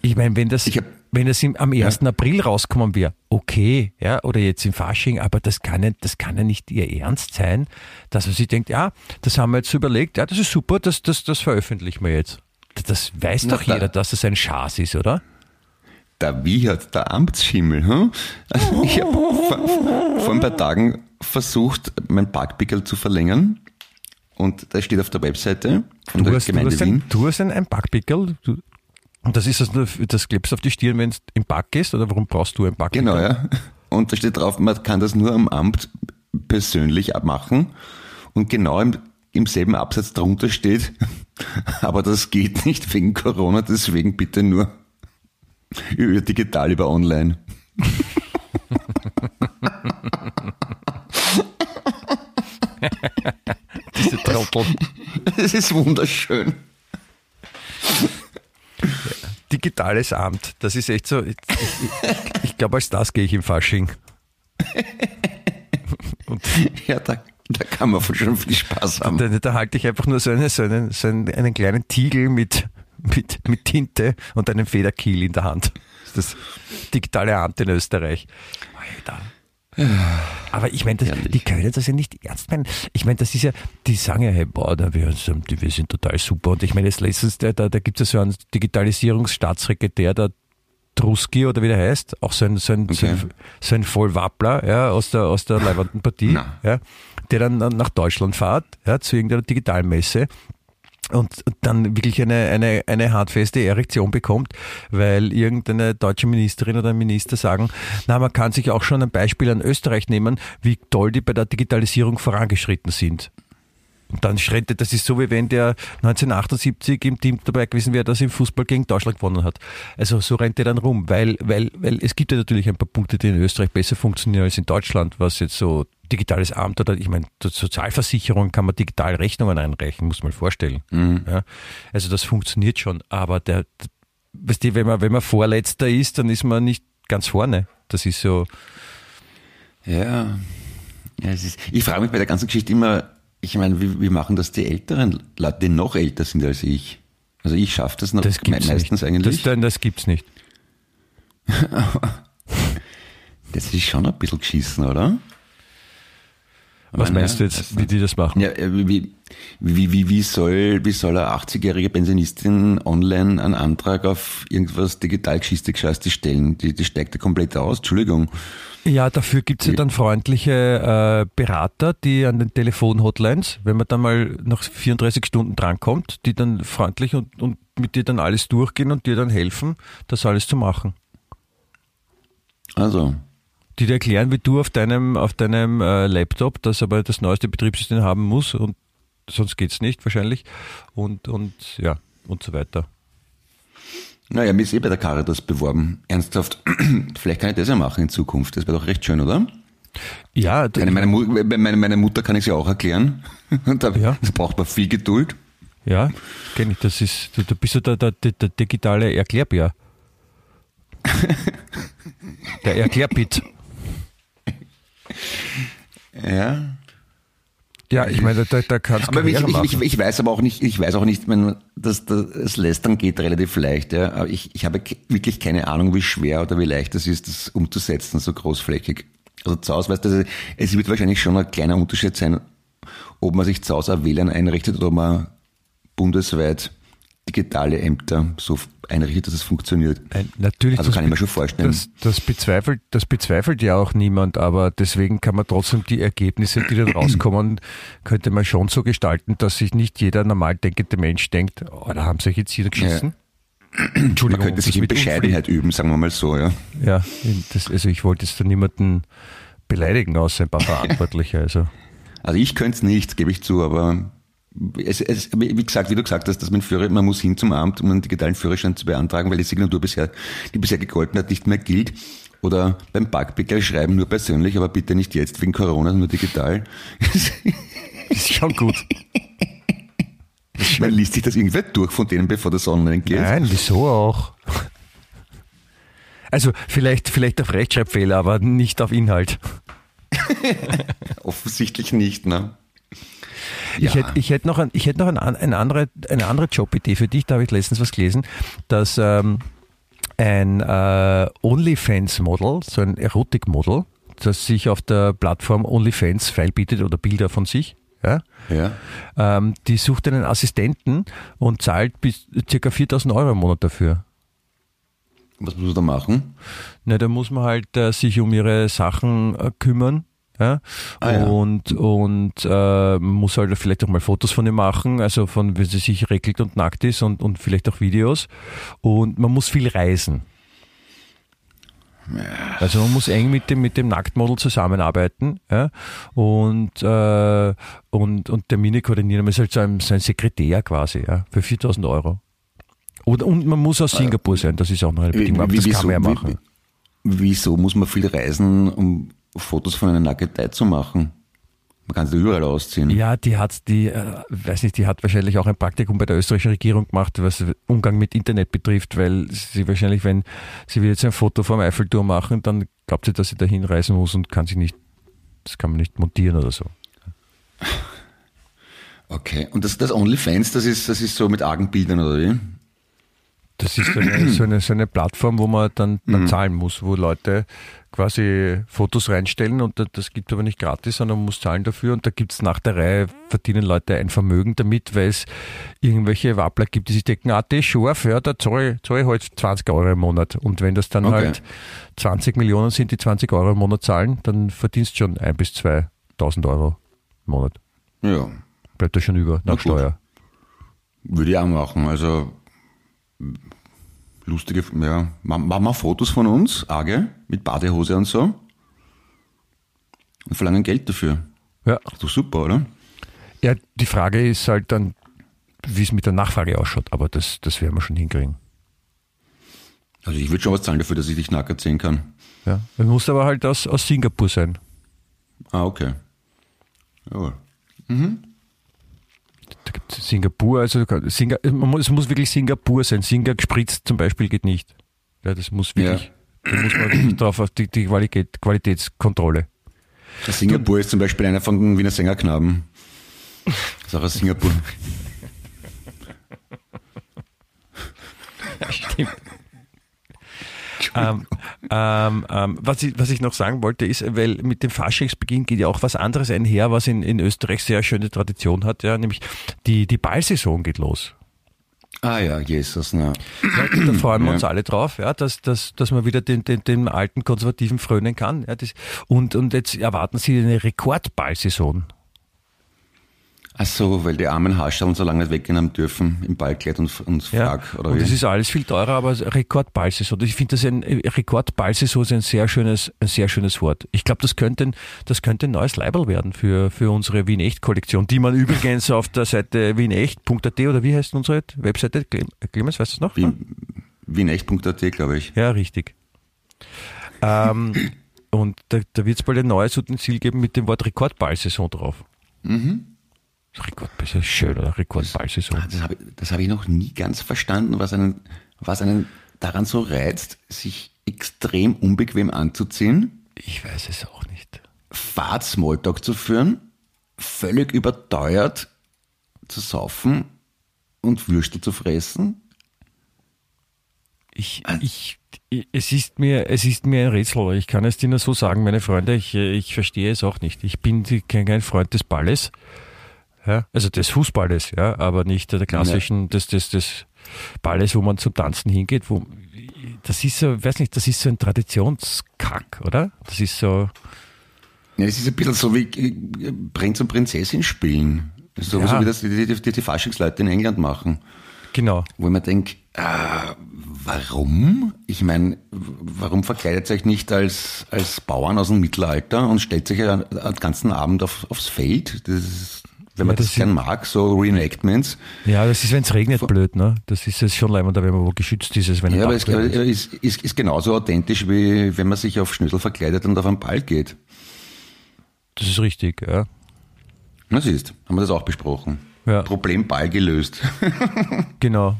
ich meine, wenn das, wenn das im, am 1. April rauskommen wäre, okay, ja, oder jetzt im Fasching, aber das kann, ja, das kann ja nicht ihr Ernst sein, dass man sich denkt, ja, das haben wir jetzt so überlegt, ja, das ist super, das, das, das veröffentlichen wir jetzt. Das, weiß Na, doch da- jeder, dass das ein Schaß ist, oder? Da wiehert der Amtsschimmel. Hm? Also ich habe vor, vor ein paar Tagen versucht, mein Parkpickel zu verlängern. Und das steht auf der Webseite von Du der hast, du Gemeinde hast, Wien. ein, du hast ein, ein Backpickel du, und das ist das, nur- das klebst du auf die Stirn, wenn du im Park gehst oder warum brauchst du ein Backpickel? Genau, ja. Und da steht drauf, man kann das nur am Amt persönlich abmachen. Und genau im, im selben Absatz drunter steht, [laughs] aber das geht nicht wegen Corona, deswegen bitte nur über digital, über online. [laughs] Diese Trottel. Das ist wunderschön. Digitales Amt, das ist echt so. Ich, ich, ich glaube, als das gehe ich im Fasching. Und Ja, da, da kann man schon viel Spaß haben. da, da halte ich einfach nur so, eine, so, einen, so einen, einen kleinen Tiegel mit, mit, mit Tinte und einen Federkiel in der Hand. Das ist das digitale Amt in Österreich. Alter. Aber ich meine, die können das ja nicht ernst meinen. Ich meine, das ist ja, die sagen ja, hey, boah, da wir, sind- wir sind total super. Und ich meine, jetzt letztens, da, da, da gibt es ja so einen Digitalisierungsstaatssekretär, der Truski oder wie der heißt, auch so ein, so ein, so Okay. ein, so ein Vollwappler ja, aus der, aus der leibenden Partie, Na. ja, der dann nach Deutschland fährt, ja, zu irgendeiner Digitalmesse und dann wirklich eine, eine, eine handfeste Erektion bekommt, weil irgendeine deutsche Ministerin oder ein Minister sagen, na, man kann sich auch schon ein Beispiel an Österreich nehmen, wie toll die bei der Digitalisierung vorangeschritten sind. Und dann rennt er, das ist so, wie wenn der 1978 im Team dabei gewesen wäre, das im Fußball gegen Deutschland gewonnen hat. Also so rennt er dann rum, weil, weil, weil es gibt ja natürlich ein paar Punkte, die in Österreich besser funktionieren als in Deutschland, was jetzt so digitales Amt oder ich meine, zur Sozialversicherung kann man digital Rechnungen einreichen, muss man vorstellen. Mhm. Ja, also das funktioniert schon, aber der, weißt du, wenn man, wenn man Vorletzter ist, dann ist man nicht ganz vorne. Das ist so. Ja. ja es ist, ich frage mich bei der ganzen Geschichte immer, ich meine, wie, wie machen das die älteren Leute, die noch älter sind als ich? Also ich schaffe das noch Das gibt's meistens nicht. eigentlich. Das, das gibt's nicht. [laughs] Das ist schon ein bisschen geschissen, oder? Was meine, meinst du jetzt, wie die das machen? Ja, äh, wie, wie, wie, wie, soll, wie soll eine 80-jährige Pensionistin online einen Antrag auf irgendwas digital geschisste Gescheißte stellen? Die, die steigt ja komplett aus, Entschuldigung. Ja, dafür gibt's ja dann freundliche äh, Berater, die an den Telefon-Hotlines, wenn man dann mal nach 34 Stunden drankommt, die dann freundlich und, und mit dir dann alles durchgehen und dir dann helfen, das alles zu machen. Also, Die dir erklären, wie du auf deinem, auf deinem äh, Laptop, das aber das neueste Betriebssystem haben muss und sonst geht's nicht wahrscheinlich und, und ja, und so weiter. naja, mir ist eh bei der Caritas beworben. Ernsthaft, [clears throat] vielleicht kann ich das ja machen in Zukunft. Das wäre doch recht schön, oder? Ja, Meine, meine, meine, meine Mutter kann ich sie auch erklären. [laughs] Und da, Ja. das braucht man viel Geduld. ja, kenne ich. Das ist, du, du bist ja der, der, der, der digitale Erklärbär. [laughs] Der Erklärbit. Ja. Ja, ich meine, da, da kannst du Aber ich, ich, ich, ich weiß aber auch nicht, ich weiß auch nicht, wenn das, das, Lästern geht relativ leicht, ja. Aber ich, ich habe wirklich keine Ahnung, wie schwer oder wie leicht es ist, das umzusetzen, so großflächig. Also zu Hause, weißt du, es wird wahrscheinlich schon ein kleiner Unterschied sein, ob man sich zu Hause ein WLAN einrichtet oder ob man bundesweit digitale Ämter so einrichtet, dass es funktioniert. Nein, natürlich, Also das kann ich mir schon vorstellen. Das, das, bezweifelt, das bezweifelt ja auch niemand, aber deswegen kann man trotzdem die Ergebnisse, die dann rauskommen, [clears throat] könnte man schon so gestalten, dass sich nicht jeder normal denkende Mensch denkt, oh, da haben sie sich jetzt hier geschissen. Man Entschuldigung, könnte sich in Bescheidenheit üben, sagen wir mal so, ja. Ja, das, also ich wollte jetzt da niemanden beleidigen, außer ein paar [laughs] Verantwortliche. Also. Also ich könnte es nicht, gebe ich zu, aber es, es, wie gesagt, wie du gesagt hast, dass man Führer, man muss hin zum Amt, um einen digitalen Führerschein zu beantragen, weil die Signatur bisher, die bisher gegolten hat, nicht mehr gilt. Oder beim Parkpickel schreiben nur persönlich, aber bitte nicht jetzt wegen Corona, nur digital. Ist schon gut. [laughs] Man liest sich das irgendwer durch von denen, bevor das online geht. Nein, wieso auch? Also vielleicht, vielleicht auf Rechtschreibfehler, aber nicht auf Inhalt. [laughs] Offensichtlich nicht, ne? Ich hätte ich hätt noch, ein, ich hätt noch ein, eine, andere, eine andere Jobidee für dich, da habe ich letztens was gelesen, dass ähm, ein äh, OnlyFans-Model, so ein Erotik-Model, das sich auf der Plattform OnlyFans feilbietet oder Bilder von sich, ja, Ja. ähm, die sucht einen Assistenten und zahlt bis ca. 4000 Euro im Monat dafür. Was muss man da machen? Na, da muss man halt äh, sich um ihre Sachen äh, kümmern. Ja? Ah, ja. Und, und äh, muss halt vielleicht auch mal Fotos von ihr machen, also von, wenn sie sich regelt und nackt ist und, und vielleicht auch Videos. Und man muss viel reisen. Also man muss eng mit dem, mit dem Nacktmodel zusammenarbeiten ja? und, äh, und, und Termine koordinieren. Man ist halt so ein, so ein Sekretär quasi ja? für 4000 Euro. Und, und man muss aus Singapur sein, das ist auch noch eine Bedingung, aber das kann man ja machen. wie- wieso muss man viel reisen, um Fotos von einer Nacktheit zu machen? Man kann ja überall ausziehen. Ja, die hat, die, äh, weiß nicht, die hat wahrscheinlich auch ein Praktikum bei der österreichischen Regierung gemacht, was Umgang mit Internet betrifft, weil sie wahrscheinlich, wenn sie will jetzt ein Foto vom Eiffelturm machen, dann glaubt sie, dass sie dahin reisen muss und kann sich nicht, das kann man nicht montieren oder so. Okay. Und das, das OnlyFans, das ist, das ist so mit argen Bildern, oder wie? Das ist so eine, so eine, so eine Plattform, wo man dann, dann zahlen muss, wo Leute quasi Fotos reinstellen und das- gibt aber nicht gratis, sondern man muss zahlen dafür und da gibt's nach der Reihe, verdienen Leute ein Vermögen damit, weil es irgendwelche Wappler gibt, die sich denken, ah, das ist scharf, ja, da zahle ich, zahle ich halt 20 Euro im Monat und wenn das dann Okay. halt 20 Millionen sind, die 20 Euro im Monat zahlen, dann verdienst du schon ein bis 2.000 Euro im Monat. Ja. Bleibt da schon über, Na nach. Steuer. Würde ich auch machen. Also lustige, ja. Machen wir Fotos von uns, arge, mit Badehose und so. Und verlangen Geld dafür. Ja. Ist doch super, oder? Ja, die Frage ist halt dann, wie es mit der Nachfrage ausschaut, aber das, das werden wir schon hinkriegen. Also ich würde schon was zahlen dafür, dass ich dich nackert sehen kann. Ja. Es muss aber halt aus, aus Singapur sein. Ah, okay. Jawohl. Da gibt es Singapur, also Singa, man muss- es muss wirklich Singapur sein. Singa gespritzt zum Beispiel geht nicht. Ja, das muss wirklich, da muss man wirklich drauf auf die, die Qualität, Qualitätskontrolle. Singapur ist zum Beispiel einer von den Wiener Sängerknaben. Das ist auch aus Singapur. [laughs] Stimmt. ähm, ähm, ähm, was, ich, was ich noch sagen wollte, ist, weil mit dem Faschingsbeginn geht ja auch was anderes einher, was in, in Österreich sehr schöne Tradition hat, ja, nämlich die, die Ballsaison geht los. Ah ja, Jesus, na. Ja, da freuen wir Ja. uns alle drauf, ja, dass, dass, dass man wieder den, den, den alten Konservativen frönen kann. Ja, das, und, und jetzt erwarten Sie eine Rekordballsaison. Ach so, weil die armen Haarstellen so lange nicht weggehen haben dürfen im Ballkleid und, und Ja, Frack, oder und wie? das ist alles viel teurer, aber Rekordballsaison. Ich finde, das ein Rekordballsaison ist ein sehr schönes, ein sehr schönes Wort. Ich glaube, das könnte, ein- das könnte ein neues Label werden für, für unsere Wien Echt Kollektion, die man übrigens auf der Seite wienecht.at oder wie heißt unsere Webseite? Clem- Clemens, weißt du es noch? Wien, Wienecht.at, glaube ich. Ja, richtig. Ähm, und da, da wird es bald ein neues Utensil geben mit dem Wort Rekordballsaison drauf. Mhm. Rekordballsaison, schön, oder? Rekordballsaison. Ah, Das habe habe ich noch nie ganz verstanden, was einen, was einen daran so reizt, sich extrem unbequem anzuziehen, Ich weiß es auch nicht. Fahrt Smalltalk zu führen, völlig überteuert zu saufen und Würstel zu fressen. Ich, ich, es ist mir, es ist mir ein Rätsel. Ich kann es dir nur so sagen, meine Freunde, ich, ich verstehe es auch nicht. Ich bin kein Freund des Balles. Ja, also des Fußballes, ja, aber nicht der klassischen, des, des, des Balles, wo man zum Tanzen hingeht, wo, das ist so, weiß nicht, das ist so ein Traditionskack, oder? Das ist so, Ja, das ist ein bisschen so wie äh, Prinz und Prinzessin spielen. So, Ja. so wie das die, die, die, die Faschingsleute in England machen. genau. Wo ich mir denke, äh, warum? Ich meine, warum verkleidet ihr euch nicht als, als Bauern aus dem Mittelalter und stellt sich ja den ganzen Abend auf, aufs Feld? Das ist, wenn man Ja, das, das gern mag, so Reenactments. Ja, das ist, wenn es regnet, blöd, ne? Das ist es schon leibender, wenn man wo geschützt ist, als wenn Ja, aber es ist, ist, ist, ist genauso authentisch, wie wenn man sich auf Schnösel verkleidet und auf einen Ball geht. Das ist richtig, ja. Na siehst, haben wir das auch besprochen. Ja. Problem Ball gelöst. [laughs] Genau.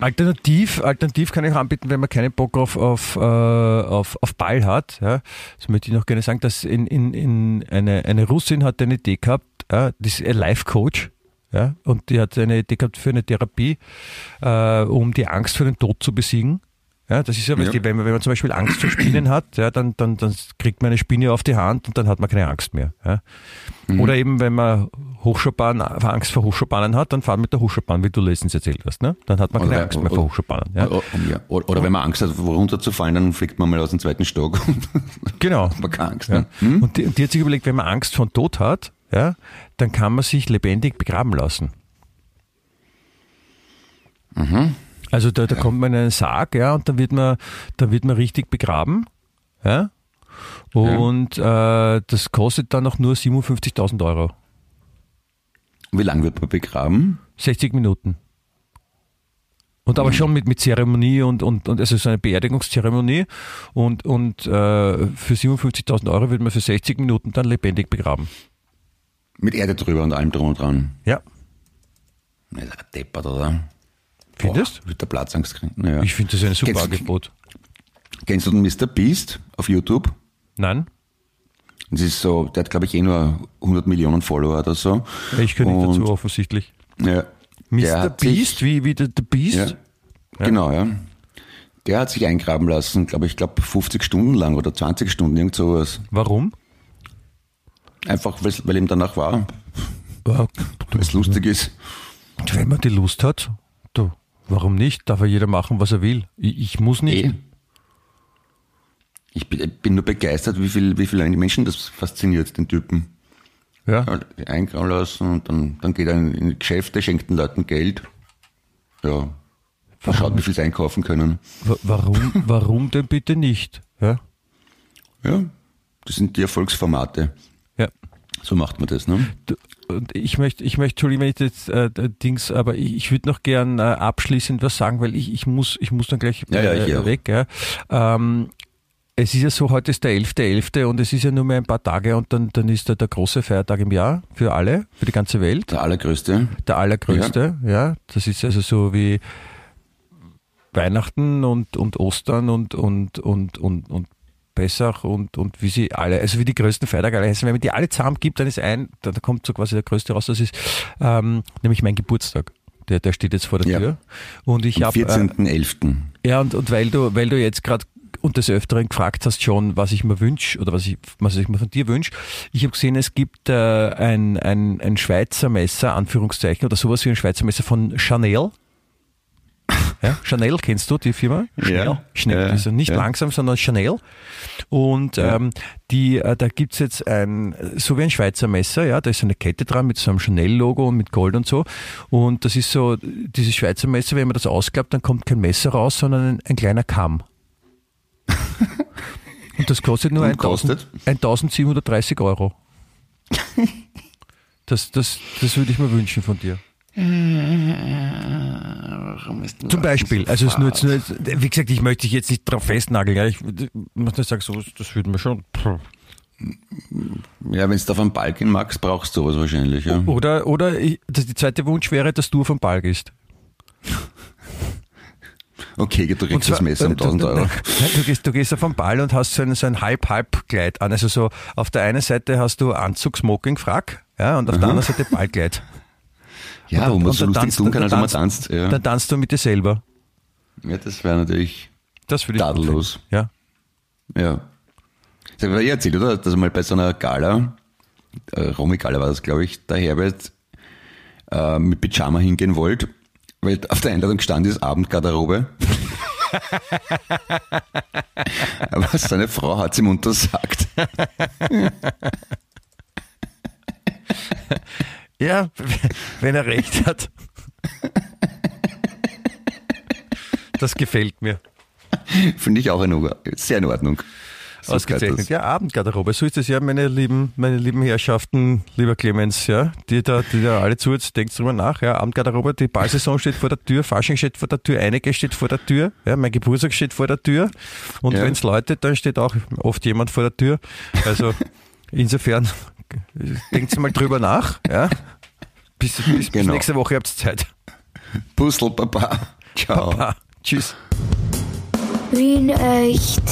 Alternativ, alternativ kann ich auch anbieten, wenn man keinen Bock auf, auf, äh, auf, auf Ball hat. Ja. Das möchte ich noch gerne sagen, dass in, in, in eine, eine Russin hat eine Idee gehabt, ja, das ist ein Life-Coach. Ja, und die hat eine Idee gehabt für eine Therapie, äh, um die Angst vor dem Tod zu besiegen. Ja, das ist ja, Ja. wenn man, wenn man zum Beispiel Angst vor Spinnen hat, ja, dann, dann, dann kriegt man eine Spinne auf die Hand und dann hat man keine Angst mehr. Ja. Oder eben, wenn man Hochschaubahn, Angst vor Hochschaubanen hat, dann fahren mit der Hochschaubahn, wie du letztens erzählt hast. Ne? Dann hat man keine Oder- Angst mehr vor Hochschaubahnen. Ja. Oder, ja. oder, oder wenn man Angst hat, runterzufallen, dann fliegt man mal aus dem zweiten Stock und [laughs] Genau. hat man keine Angst. Ja. Ne? Hm? Und, die, und die hat sich überlegt, wenn man Angst vor dem Tod hat, ja, dann kann man sich lebendig begraben lassen. Also da, da kommt man in einen Sarg, ja, und dann wird man, da wird man richtig begraben, ja. Und Äh, das kostet dann auch nur 57.000 Euro. Wie lange wird man begraben? 60 Minuten. Und aber schon mit, mit Zeremonie und, und, und also so eine Beerdigungszeremonie und, und äh, für 57.000 Euro wird man für 60 Minuten dann lebendig begraben. Mit Erde drüber und allem drum und dran. Ja. Das ist ein Deppert, oder? Findest? Boah, Wird der Platzangst kriegen. Naja. Ich finde das ein super Kennst- Angebot. Kennst du den Mr. Beast auf YouTube? Nein? Das ist so, der hat glaube ich eh nur 100 Millionen Follower oder so. Ich nicht Und, dazu offensichtlich. Ja, Mr. hat sich- Beast, wie, wie der, der Beast? Ja, Genau, ja. Der hat sich eingraben lassen, glaube ich, glaube 50 Stunden lang oder 20 Stunden, irgend sowas. Warum? Einfach, weil ihm danach war, Ja, weil es lustig ist. wenn man die Lust hat, du, warum nicht? Darf ja jeder machen, was er will. Ich, ich muss nicht. Eh. Ich bin, nur begeistert, wie viel, wie viele Menschen das fasziniert, den Typen. Ja. Eingraben lassen und dann, dann geht er in, Geschäfte, schenkt den Leuten Geld. Ja. Schaut, wie viel sie einkaufen können. Wa- Warum, warum denn bitte nicht? Ja. Ja. Das sind die Erfolgsformate. Ja. So macht man das, ne? Und ich möchte, ich möchte, Entschuldigung, wenn ich jetzt äh, Dings, aber ich, ich würde noch gern äh, abschließend was sagen, weil ich, ich muss, ich muss dann gleich Ja, ja, äh, weg. Ja. Ähm, es ist ja so, heute ist der 11.11. und es ist ja nur mehr ein paar Tage und dann, dann ist da der große Feiertag im Jahr für alle, für die ganze Welt. Der allergrößte. Der allergrößte, ja. Das ist also so wie Weihnachten und, und Ostern und, und, und, und, und Pessach und, und wie sie alle, also wie die größten Feiertage alle heißen. Wenn man die alle zusammen gibt, dann ist ein, da, da kommt so quasi der größte raus, das ist ähm, nämlich mein Geburtstag. Der, der steht jetzt vor der Ja. Tür. Und ich Am habe. Äh, 14.11. ja, und, und weil du, weil du jetzt gerade und des Öfteren gefragt hast schon, was ich mir wünsche oder was ich, was ich mir von dir wünsche. Ich habe gesehen, es gibt äh, ein, ein, ein Schweizer Messer, Anführungszeichen, oder sowas wie ein Schweizer Messer von Chanel. Ja, Chanel kennst du die Firma? Ja. Schnell. Ja, Also nicht ja. langsam, sondern Chanel. Und ähm, die, äh, da gibt's jetzt ein, so wie ein Schweizer Messer, ja, da ist eine Kette dran mit so einem Chanel-Logo und mit Gold und so. Und das ist so, dieses Schweizer Messer, wenn man das ausklappt, dann kommt kein Messer raus, sondern ein, ein kleiner Kamm. [laughs] Und das kostet nur Und 1000 kostet? 1730 Euro. [laughs] Das, das, das würde ich mir wünschen von dir. Zum Beispiel, so also es ist nur, jetzt nur, wie gesagt, ich möchte dich jetzt nicht drauf festnageln. Ja. Ich muss nur sagen, so, das würde mir schon. Ja, wenn du auf einen Ball gehen magst, brauchst du sowas wahrscheinlich, ja. Oder, oder ich, das, die zweite Wunsch wäre, dass du vom Ball gehst. Okay, du kriegst das Messer um 1000 Euro. Nein, [laughs] du, gehst, du gehst auf den Ball und hast so ein, so ein Halb-Halb-Kleid an. Also so auf der einen Seite hast du Anzug, Smoking, Frack, ja, und auf der anderen Seite Ballkleid. Ja, wo man so lustig tanzt- tun kann, dann als wenn man tanzt- tanzt. Ja, Dann tanzt du mit dir selber. ja das wäre natürlich Das ich tadellos. Ja. Ja. Das habe ich eh erzählt, oder? Dass mal bei so einer Gala, äh, Romy-Gala war das, glaube ich, der Herbert äh, mit Pyjama hingehen wollte, weil auf der Einladung gestanden ist Abendgarderobe. [laughs] Aber seine Frau hat ihm untersagt. [laughs] ja, [laughs] wenn er recht hat. Das gefällt mir. Finde ich auch in, Ordnung. sehr in Ordnung. So Ausgezeichnet. Ja, Abendgarderobe. So ist es ja, meine lieben, meine lieben Herrschaften, lieber Clemens, ja, die da, die da alle zu, jetzt denkt drüber nach, ja, Abendgarderobe, die Ballsaison steht vor der Tür, Fasching steht vor der Tür, Einige steht vor der Tür, ja, mein Geburtstag steht vor der Tür und Ja. wenn es läutet, dann steht auch oft jemand vor der Tür. Also, [laughs] insofern, denkt mal drüber nach, ja. Bis, bis, bis Genau. nächste Woche habt ihr Zeit. Puzzle, Papa. Ciao. Ah, tschüss. Wien echt.